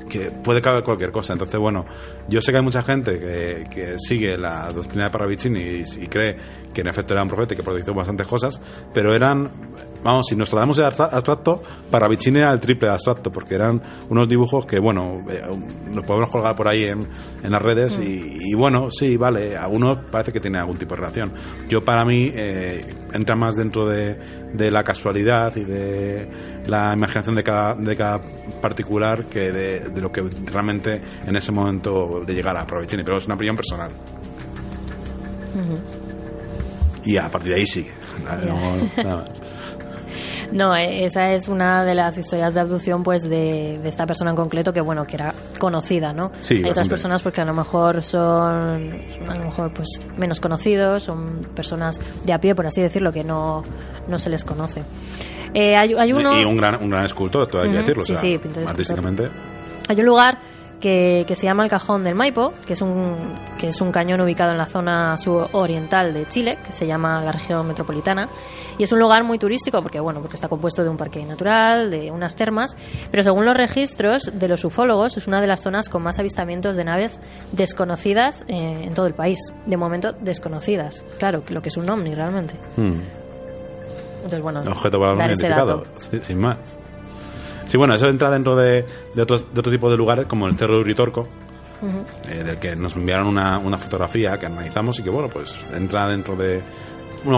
que puede caber cualquier cosa. Entonces, bueno, yo sé que hay mucha gente que, que sigue la doctrina de Parravicini y, y cree que en efecto era un profeta y que produjo bastantes cosas, pero eran, vamos, si nos tratamos de abstra- abstracto, Parravicini era el triple de abstracto, porque eran unos dibujos que, bueno, eh, los podemos colgar por ahí en, en las redes y, y, bueno, sí, vale, algunos parece que tienen algún tipo de relación. Yo, para mí, eh, entra más dentro de, de la casualidad y de la imaginación de cada, de cada particular que de, de lo que realmente en ese momento de llegar a Parravicini, pero es una opinión personal. Y a partir de ahí sigue. No, nada más. No, eh, esa es una de las historias de abducción pues de, de esta persona en concreto que bueno, que era conocida, ¿no? Sí, Hay otras personas porque a lo mejor son a lo mejor pues menos conocidos, son personas de a pie, por así decirlo, que no, no se les conoce. Eh, hay, hay uno Y un gran, un gran escultor, hay que Ujú, decirlo. sí, o sea, sí, artísticamente. Hay un lugar que, que se llama el Cajón del Maipo, que es un que es un cañón ubicado en la zona suroriental de Chile, que se llama la región metropolitana, y es un lugar muy turístico porque bueno, porque está compuesto de un parque natural, de unas termas, pero según los registros de los ufólogos es una de las zonas con más avistamientos de naves desconocidas eh, en todo el país, de momento desconocidas. Claro, lo que es un ovni realmente. Hmm. Entonces bueno, Objeto volador no identificado, sin más. Sí, bueno, eso entra dentro de, de, otros, de otro tipo de lugares, como el Cerro de Uritorco, eh, del que nos enviaron una, una fotografía que analizamos y que, bueno, pues entra dentro de...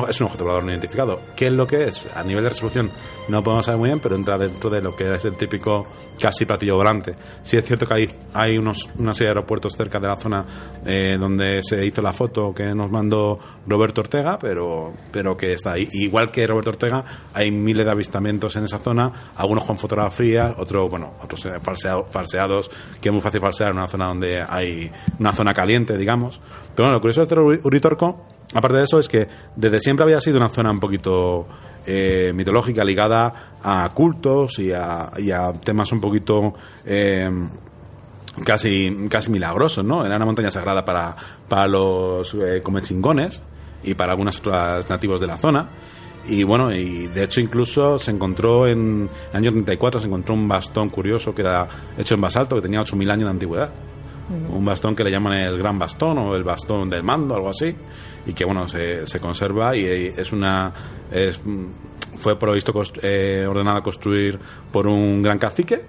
Es un objeto volador no identificado. ¿Qué es lo que es? A nivel de resolución no podemos saber muy bien, pero entra dentro de lo que es el típico casi platillo volante. Sí es cierto que hay, hay unos, una serie de aeropuertos cerca de la zona eh, donde se hizo la foto que nos mandó Roberto Ortega, pero, pero que está ahí. Igual que Roberto Ortega, hay miles de avistamientos en esa zona, algunos con fotografía, otros, bueno, otros eh, falsea- falseados, que es muy fácil falsear en una zona donde hay una zona caliente, digamos. Pero bueno, lo curioso de Uri- Uritorco, aparte de eso, es que desde siempre había sido una zona un poquito eh, mitológica, ligada a cultos y a, y a temas un poquito... eh, casi, casi milagrosos, ¿no? Era una montaña sagrada para, para los eh, comechingones y para algunos otros nativos de la zona. Y bueno, y de hecho incluso se encontró en el año 34, se encontró un bastón curioso que era hecho en basalto, que tenía 8.000 años de antigüedad. Un bastón que le llaman el gran bastón o el bastón del mando, algo así, y que bueno, se, se conserva y eh, es una... Es, mm, fue provisto eh, ordenado a construir por un gran cacique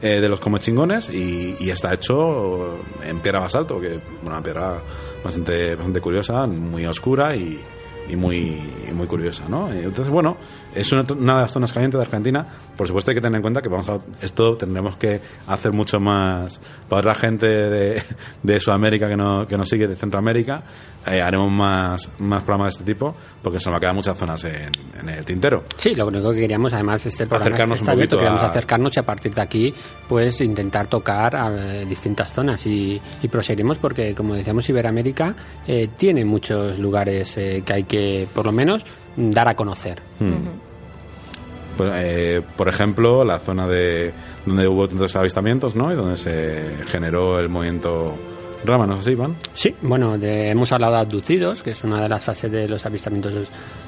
eh, de los comechingones y, y está hecho en piedra basalto, que bueno, una piedra bastante, bastante curiosa, muy oscura y, y muy, y muy curiosa, ¿no? Y Entonces, bueno, es una, una de las zonas calientes de Argentina. Por supuesto hay que tener en cuenta que vamos a, esto tendremos que hacer mucho más para la gente de, de Sudamérica que, no, que nos sigue, de Centroamérica. eh, haremos más, más programas de este tipo porque se nos quedar muchas zonas en, en el tintero. Sí, lo único que queríamos, además, este programa Acercarnos está un abierto, poquito queríamos a- acercarnos y a partir de aquí, pues intentar tocar a eh, distintas zonas y, y proseguiremos porque, como decíamos, Iberoamérica eh, tiene muchos lugares eh, que hay que, por lo menos, dar a conocer. Pues, eh, por ejemplo, la zona de donde hubo tantos avistamientos, ¿no? Y donde se generó el movimiento Rama, ¿no es así, Iván? Sí, bueno, de- hemos hablado de abducidos, que es una de las fases de los avistamientos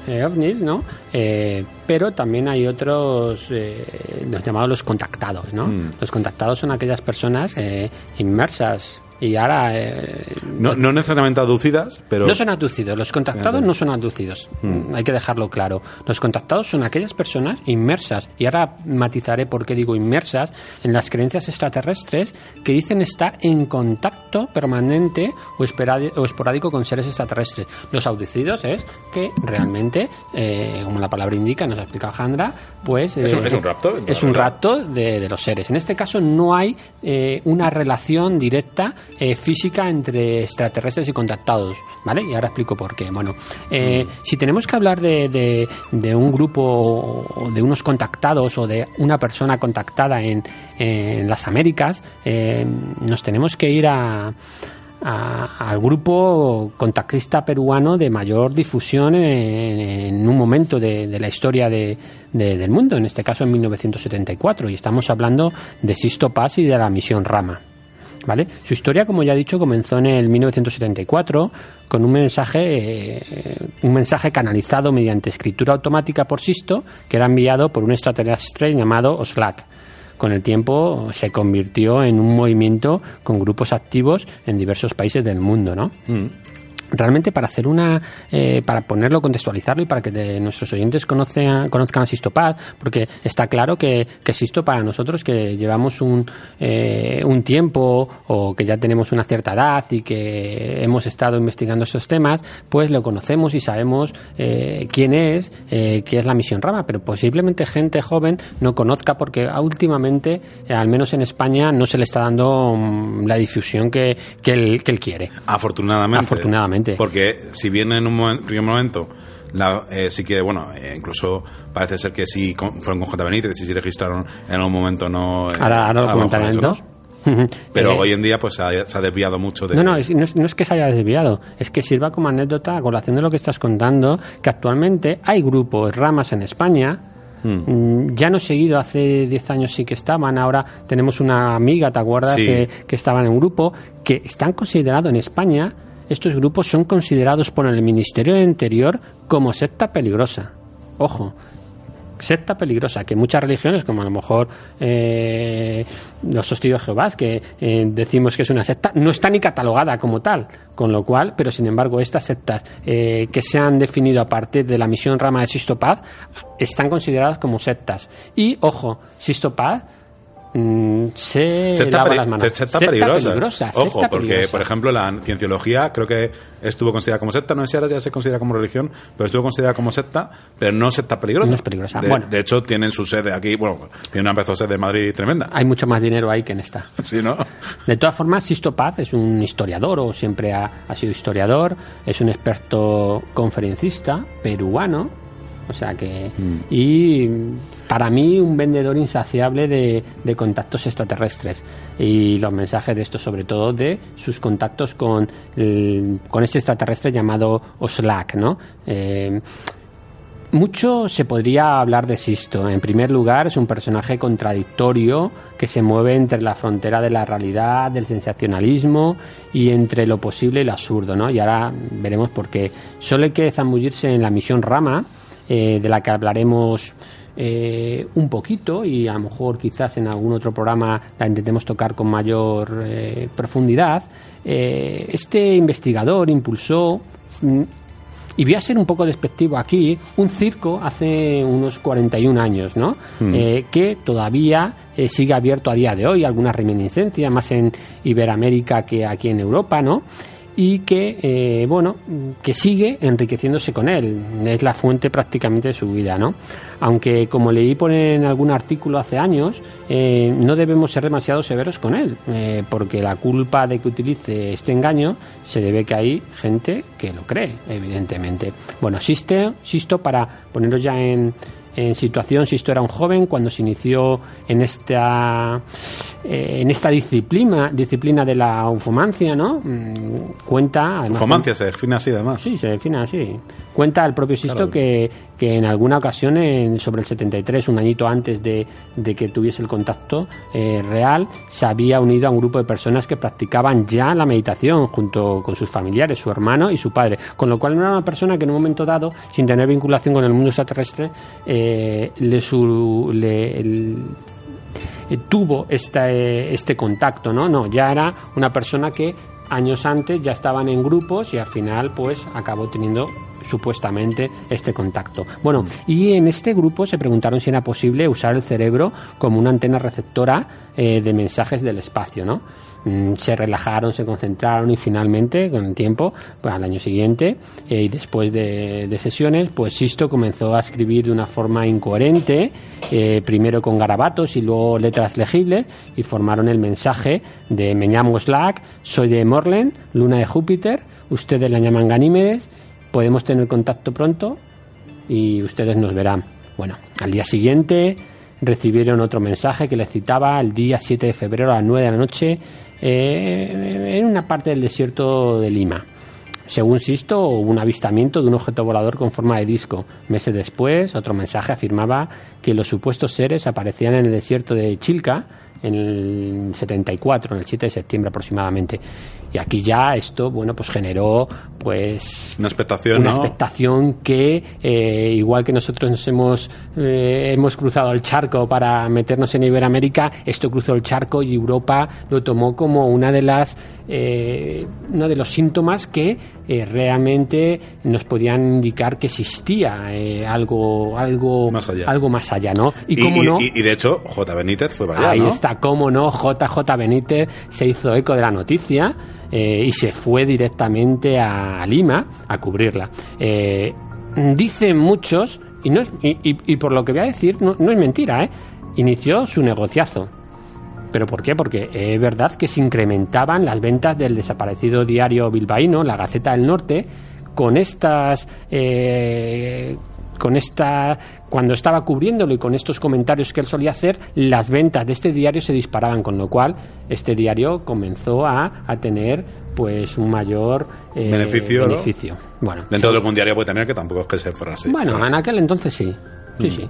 eh, ovnis, ¿no? Eh, pero también hay otros, eh, los llamados los contactados, ¿no? Mm. Los contactados son aquellas personas eh, inmersas Y ahora... eh, No, no necesariamente aducidas, pero... no son abducidos, los contactados no son abducidos, Mm. hay que dejarlo claro. Los contactados son aquellas personas inmersas, y ahora matizaré por qué digo inmersas, en las creencias extraterrestres que dicen estar en contacto permanente o, esporádico con seres extraterrestres. Los abducidos es que realmente, eh, como la palabra indica, nos ha explicado Jandra, pues... Es un- eh, es un rapto, Es un rapto de, de los seres. En este caso no hay eh, una relación directa eh, física entre extraterrestres y contactados, ¿vale? Y ahora explico por qué. Bueno, eh, si tenemos que hablar de, de- de un grupo o de unos contactados o de una persona contactada en, en las Américas, eh, nos tenemos que ir a a- al grupo contactista peruano de mayor difusión en, en un momento de, de la historia de- de- del mundo, en este caso en 1974, y estamos hablando de Sisto Paz y de la misión Rama. ¿Vale? Su historia, como ya he dicho, comenzó en el 1974 con un mensaje, eh, un mensaje canalizado mediante escritura automática por Sisto, que era enviado por un extraterrestre llamado Oslak. Con el tiempo se convirtió en un movimiento con grupos activos en diversos países del mundo, ¿no? Mm. Realmente para hacer una eh, para ponerlo contextualizarlo y para que de- nuestros oyentes conozcan, conozcan a Sisto Paz porque está claro que, que Sisto para nosotros que llevamos un, eh, un tiempo o que ya tenemos una cierta edad y que hemos estado investigando esos temas pues lo conocemos y sabemos eh, quién es eh, qué es la misión Rama pero posiblemente gente joven no conozca porque últimamente eh, al menos en España no se le está dando mm, la difusión que, que, él, que él quiere Afortunadamente. Afortunadamente. Porque si bien en un momen- primer momento, la, eh, sí que, bueno, eh, incluso parece ser que sí con- fueron con J. Benítez y sí registraron en algún momento no. eh, Ahora, ahora lo. Pero Eh, hoy en día pues se ha, se ha desviado mucho de. No, no es, no, es, no es que se haya desviado, es que sirva como anécdota a colación de lo que estás contando, que actualmente hay grupos, ramas en España, Mm. mm, ya no he seguido, hace 10 años sí que estaban, ahora tenemos una amiga, ¿te acuerdas? Sí. Que, que estaban en un grupo, que están considerados en España, estos grupos son considerados por el Ministerio del Interior como secta peligrosa. Ojo, secta peligrosa que muchas religiones como a lo mejor eh, los testigos de Jehová que eh, decimos que es una secta no está ni catalogada como tal con lo cual pero sin embargo estas sectas eh, que se han definido a partir de la misión rama de Sisto Paz están consideradas como sectas y ojo Sisto Paz mm, se Secta, lava peli- las manos secta peligrosa. peligrosa, Ojo, porque, peligrosa. por ejemplo, la cienciología creo que estuvo considerada como secta. No sé si ahora ya se considera como religión, pero estuvo considerada como secta, pero no secta peligrosa. No es peligrosa. De, Bueno. de hecho, tienen su sede aquí. Bueno, tienen una empezó sede de Madrid tremenda. hay mucho más dinero ahí que en esta Sí, ¿no? De todas formas, Sisto Paz es un historiador o siempre ha, ha sido historiador, es un experto conferencista peruano, o sea que. Y para mí, un vendedor insaciable de, de contactos extraterrestres. Y los mensajes de esto, sobre todo de sus contactos con, el- con ese extraterrestre llamado Oslak, ¿no? Eh, mucho se podría hablar de Sisto. En primer lugar, es un personaje contradictorio que se mueve entre la frontera de la realidad, del sensacionalismo y entre lo posible y lo absurdo, ¿no? Y ahora veremos por qué. Solo hay que zambullirse en la misión Rama, eh, de la que hablaremos eh, un poquito y a lo mejor quizás en algún otro programa la intentemos tocar con mayor eh, profundidad. Eh, este investigador impulsó mm, y voy a ser un poco despectivo aquí, un circo hace unos 41 años, ¿no? Mm. Eh, que todavía sigue abierto a día de hoy, algunas reminiscencias, más en Iberoamérica que aquí en Europa, ¿no? Y que, eh, bueno, que sigue enriqueciéndose con él. Es la fuente prácticamente de su vida, ¿no? Aunque, como leí por en algún artículo hace años, eh, no debemos ser demasiado severos con él, eh, porque la culpa de que utilice este engaño se debe que hay gente que lo cree, evidentemente. Bueno, Sisto, Sisto para ponerlo ya en, en situación, Sisto era un joven cuando se inició en esta eh, en esta disciplina disciplina de la ufomancia, ¿no? Mm, Cuenta además Ufomancia se define así, además. Sí, se define así. Cuenta el propio Sisto Claro. que, que en alguna ocasión, en, sobre el 73, un añito antes de, de que tuviese el contacto eh, real, se había unido a un grupo de personas que practicaban ya la meditación junto con sus familiares, su hermano y su padre. Con lo cual no era una persona que en un momento dado, sin tener vinculación con el mundo extraterrestre, eh, su- eh, tuvo este, este contacto, ¿no? No, ya era una persona que años antes ya estaban en grupos y al final pues acabó teniendo supuestamente este contacto. Bueno, y en este grupo se preguntaron si era posible usar el cerebro como una antena receptora eh, de mensajes del espacio, ¿no? Mm, se relajaron, se concentraron y finalmente, con el tiempo, pues al año siguiente eh, y después de, sesiones, pues Sisto comenzó a escribir de una forma incoherente, eh, primero con garabatos y luego letras legibles y formaron el mensaje de me llamo Slack, soy de Morland, luna de Júpiter, ustedes la llaman Ganímedes podemos tener contacto pronto y ustedes nos verán. Bueno, al día siguiente recibieron otro mensaje que les citaba el día 7 de febrero a las 9 de la noche eh, en una parte del desierto de Lima. Según Sisto, hubo un avistamiento de un objeto volador con forma de disco. Meses después, otro mensaje afirmaba que los supuestos seres aparecían en el desierto de Chilca en el 74, en el 7 de septiembre aproximadamente. Y aquí ya esto, bueno, pues generó pues una expectación, una expectación que eh, igual que nosotros nos hemos eh, hemos cruzado el charco para meternos en Iberoamérica, esto cruzó el charco y Europa lo tomó como una de las eh, uno de los síntomas que eh, realmente nos podían indicar que existía eh, algo algo más allá. algo más allá, ¿no? Y, cómo no y, y, de hecho J Benítez fue para allá, ahí ¿no? está, cómo no, JJ Benítez se hizo eco de la noticia eh, y se fue directamente a Lima a cubrirla. Eh, dicen muchos, y, no es, y, por lo que voy a decir, no, no es mentira, ¿eh? inició su negociazo. ¿Pero por qué? Porque es verdad que se incrementaban las ventas del desaparecido diario bilbaíno, la Gaceta del Norte, con estas... Eh, con esta cuando estaba cubriéndolo y con estos comentarios que él solía hacer, las ventas de este diario se disparaban, con lo cual este diario comenzó a, a tener pues un mayor eh, beneficio. beneficio. ¿no? Bueno, dentro de lo que un diario puede tener, que tampoco es que se fuera así. Bueno, en aquel entonces sí. Sí, mm. sí.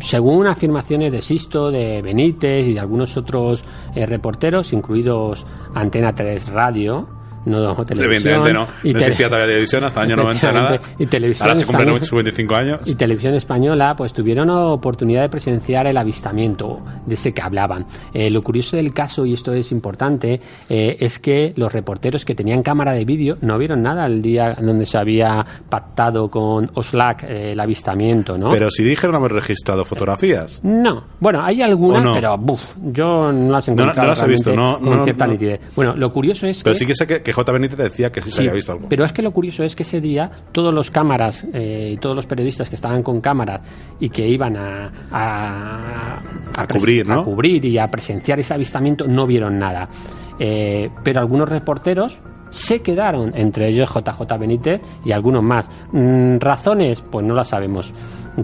Según afirmaciones de Sisto, de Benítez y de algunos otros eh, reporteros, incluidos Antena 3 Radio, no televisión. Evidentemente no. Y no existía todavía televisión hasta el año 90 nada. Y televisión Ahora se cumplen sus 25 años. Y televisión española, pues tuvieron oportunidad de presenciar el avistamiento de ese que hablaban. Eh, lo curioso del caso, y esto es importante, eh, es que los reporteros que tenían cámara de vídeo no vieron nada el día donde se había pactado con Oslac eh, el avistamiento, ¿no? Pero si dijeron haber registrado fotografías. No. Bueno, hay algunas, no? pero buf, yo no las he encontrado no, no las he visto, no, con cierta nitidez. Bueno, lo curioso es pero que... sí que sé que, que J. Benítez decía que sí, se había visto algo. Pero es que lo curioso es que ese día todos los cámaras eh, y todos los periodistas que estaban con cámaras y que iban a, a, a, a cubrir, ¿no? a cubrir y a presenciar ese avistamiento no vieron nada. Eh, pero algunos reporteros se quedaron, entre ellos JJ Benítez y algunos más. Mm, razones, pues no las sabemos.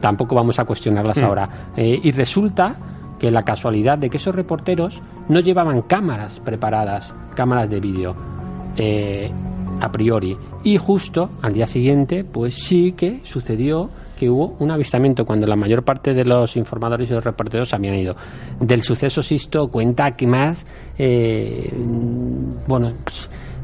Tampoco vamos a cuestionarlas mm. ahora. Eh, y resulta que la casualidad de que esos reporteros no llevaban cámaras preparadas, cámaras de vídeo eh, a priori. Y justo al día siguiente, pues sí que sucedió que hubo un avistamiento cuando la mayor parte de los informadores y los reporteros habían ido. Del suceso Sisto cuenta que más, eh, bueno,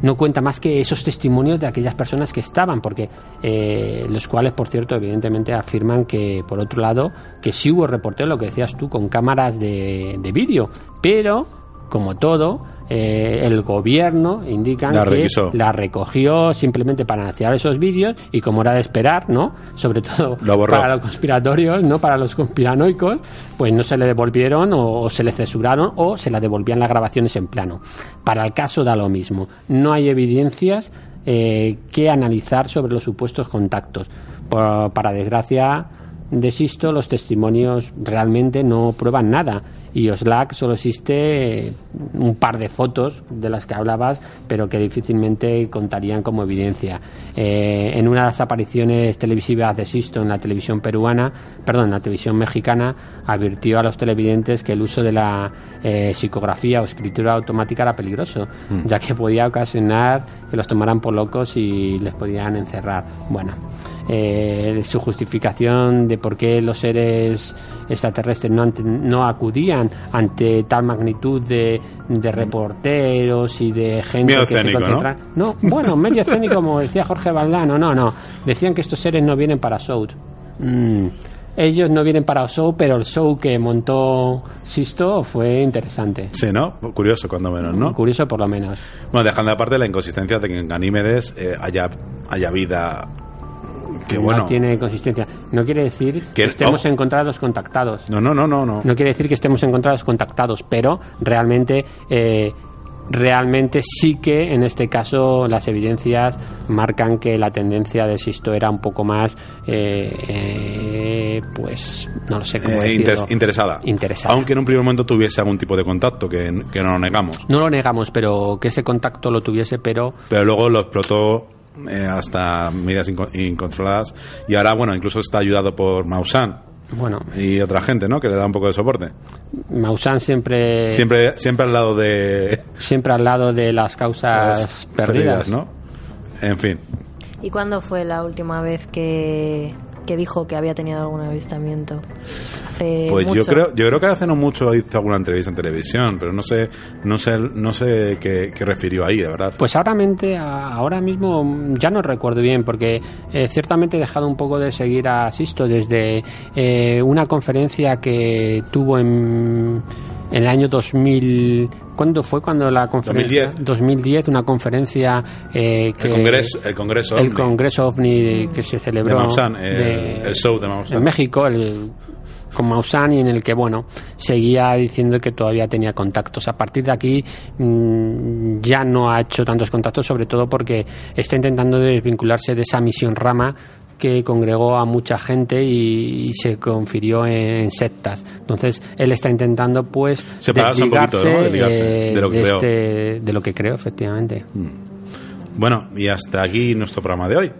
no cuenta más que esos testimonios de aquellas personas que estaban, porque eh, los cuales, por cierto, evidentemente afirman que, por otro lado, que sí hubo reporteros, lo que decías tú, con cámaras de, de vídeo, pero, como todo, eh, el gobierno indican la que la recogió simplemente para anunciar esos vídeos y como era de esperar, ¿no? Sobre todo para los conspiratorios, ¿no? Para los conspiranoicos, pues no se le devolvieron o, o, se le censuraron o se le devolvían las grabaciones en plano. Para el caso da lo mismo. No hay evidencias eh, que analizar sobre los supuestos contactos. Por, para desgracia de Sisto, los testimonios realmente no prueban nada y Oslac solo existe un par de fotos de las que hablabas, pero que difícilmente contarían como evidencia. Eh, en una de las apariciones televisivas de Sisto en la televisión peruana, perdón, en la televisión mexicana, advirtió a los televidentes que el uso de la eh, psicografía o escritura automática era peligroso, mm. ya que podía ocasionar que los tomaran por locos y les podían encerrar. Bueno, eh, su justificación de por qué los seres extraterrestres no, ante, no acudían ante tal magnitud de, de reporteros y de gente medio que escénico, se concentra... ¿no? no, bueno, medio escénico como decía Jorge Valdano, no, no, decían que estos seres no vienen para South. Mm. ellos no vienen para el show, pero el show que montó Sisto fue interesante. Sí, ¿no? Curioso, cuando menos, ¿no? Curioso por lo menos. Bueno, dejando aparte la inconsistencia de que en Ganímedes eh, haya, haya vida que no bueno. tiene consistencia. No quiere decir que, Que- estemos ojo. encontrados contactados. No, no, no, no, no. No quiere decir que estemos encontrados contactados, pero realmente, eh, realmente sí que en este caso las evidencias marcan que la tendencia de Sisto era un poco más, eh, eh, pues, no lo sé cómo Eh, inter- interesada. Interesada. Aunque en un primer momento tuviese algún tipo de contacto, que, que no lo negamos. No lo negamos, pero que ese contacto lo tuviese, pero Pero luego lo explotó eh, hasta medidas inco- incontroladas. Y ahora, bueno, incluso está ayudado por Maussan bueno, y otra gente, ¿no? Que le da un poco de soporte. Maussan siempre, Siempre, siempre al lado de siempre al lado de las causas las perdidas. ¿no? En fin. ¿Y cuándo fue la última vez que, que dijo que había tenido algún avistamiento? Hace Pues yo creo, yo creo que hace no mucho hizo alguna entrevista en televisión, pero no sé, no sé, no sé qué, qué refirió ahí, de verdad. Pues ahora, mente- ahora mismo ya no recuerdo bien, porque eh, ciertamente he dejado un poco de seguir a Sisto desde eh, una conferencia que tuvo en, en el año 2000. ¿Cuándo fue cuando la conferencia? 2010. 2010, una conferencia eh, que. el congreso, el congreso, el OVNI Congreso OVNI que se de celebró Maussan, de- el show de Maussan. en México, el, con Maussan y en el que, bueno, seguía diciendo que todavía tenía contactos. A partir de aquí mm, ya no ha hecho tantos contactos, sobre todo porque está intentando desvincularse de esa misión rama que congregó a mucha gente y, y se confirió en sectas. Entonces, él está intentando, pues, Separarse un poquito, ¿no? desligarse, Desligarse eh, de lo que creo. este- de lo que creo, efectivamente. Bueno, y hasta aquí nuestro programa de hoy.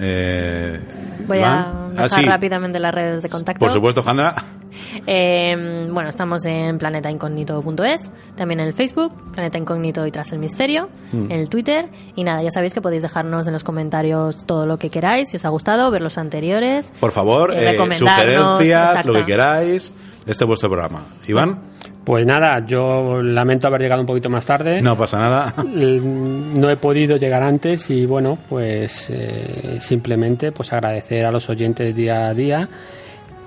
Eh, Voy Iván. a Ah, dejar sí, rápidamente las redes de contacto. Por supuesto, Jandra. Eh, bueno, estamos en planetaincógnito.es, también en el Facebook, Planeta Incógnito y Tras el Misterio, Mm. en el Twitter. Y nada, ya sabéis que podéis dejarnos en los comentarios todo lo que queráis, si os ha gustado, ver los anteriores. Por favor, Eh, eh, sugerencias, exacto. lo que queráis. Este es vuestro programa. Iván, Pues nada, yo lamento haber llegado un poquito más tarde. no pasa nada. Eh, no he podido llegar antes y bueno pues eh, simplemente pues agradecer a los oyentes día a día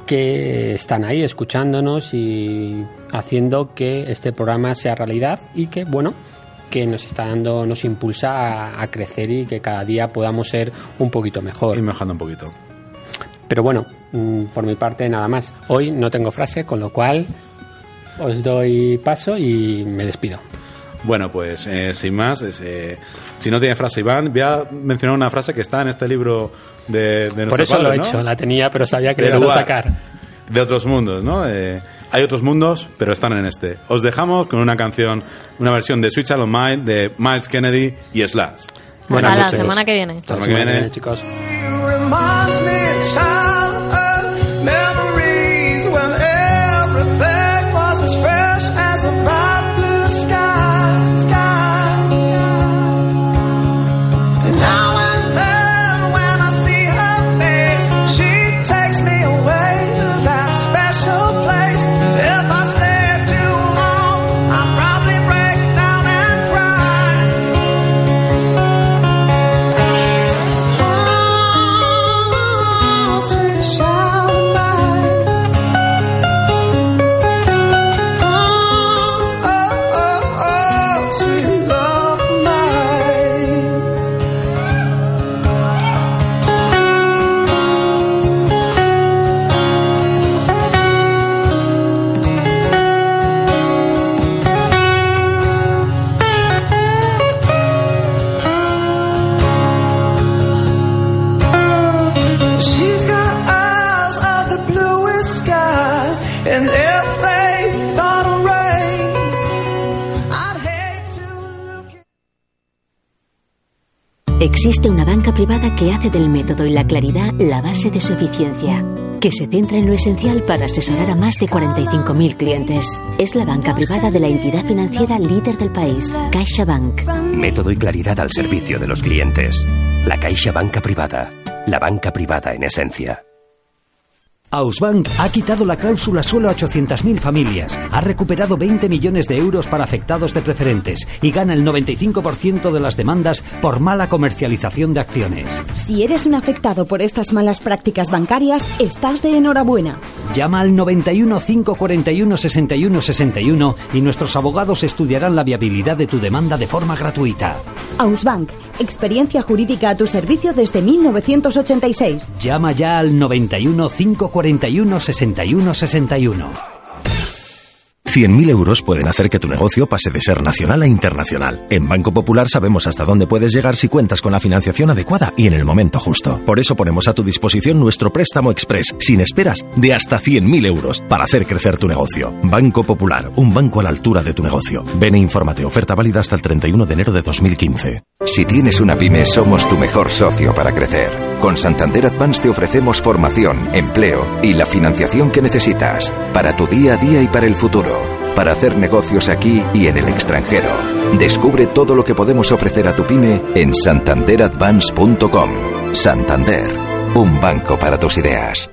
que están ahí escuchándonos y haciendo que este programa sea realidad y que bueno que nos está dando nos impulsa a, a crecer y que cada día podamos ser un poquito mejor. Y mejorando un poquito. pero bueno mm, por mi parte nada más. Hoy no tengo frase con lo cual os doy paso y me despido. Bueno, pues eh, sin más, eh, si no tiene frase Iván, voy a mencionar una frase que está en este libro de, de por eso lo he padre, ¿no? hecho la tenía pero sabía que le iba a sacar De otros mundos, ¿no? Eh, hay otros mundos, pero están en este. Os dejamos con una canción, una versión de Switch on Mind de Miles Kennedy y Slash. Buenas Hasta la semana que viene. Hasta la semana que viene. chicos. Que hace del método y la claridad la base de su eficiencia, que se centra en lo esencial para asesorar a más de 45.000 clientes. Es la banca privada de la entidad financiera líder del país, CaixaBank. Método y claridad al servicio de los clientes. La Caixa Banca Privada. La banca privada en esencia. Ausbank ha quitado la cláusula suelo a 800.000 familias, ha recuperado 20 millones de euros para afectados de preferentes y gana el 95% de las demandas por mala comercialización de acciones. Si eres un afectado por estas malas prácticas bancarias, estás de enhorabuena. Llama al 91 541 61 61 y nuestros abogados estudiarán la viabilidad de tu demanda de forma gratuita. Ausbank, experiencia jurídica a tu servicio desde 1986. Llama ya al 91 541 61 61. 100.000 euros pueden hacer que tu negocio pase de ser nacional a internacional. En Banco Popular sabemos hasta dónde puedes llegar si cuentas con la financiación adecuada y en el momento justo. Por eso ponemos a tu disposición nuestro préstamo express, sin esperas, de hasta 100.000 euros para hacer crecer tu negocio. Banco Popular, un banco a la altura de tu negocio. Ven e infórmate. Oferta válida hasta el 31 de enero de 2015. Si tienes una pyme, somos tu mejor socio para crecer. Con Santander Advance te ofrecemos formación, empleo y la financiación que necesitas para tu día a día y para el futuro, para hacer negocios aquí y en el extranjero. Descubre todo lo que podemos ofrecer a tu pyme en santanderadvance.com. Santander, un banco para tus ideas.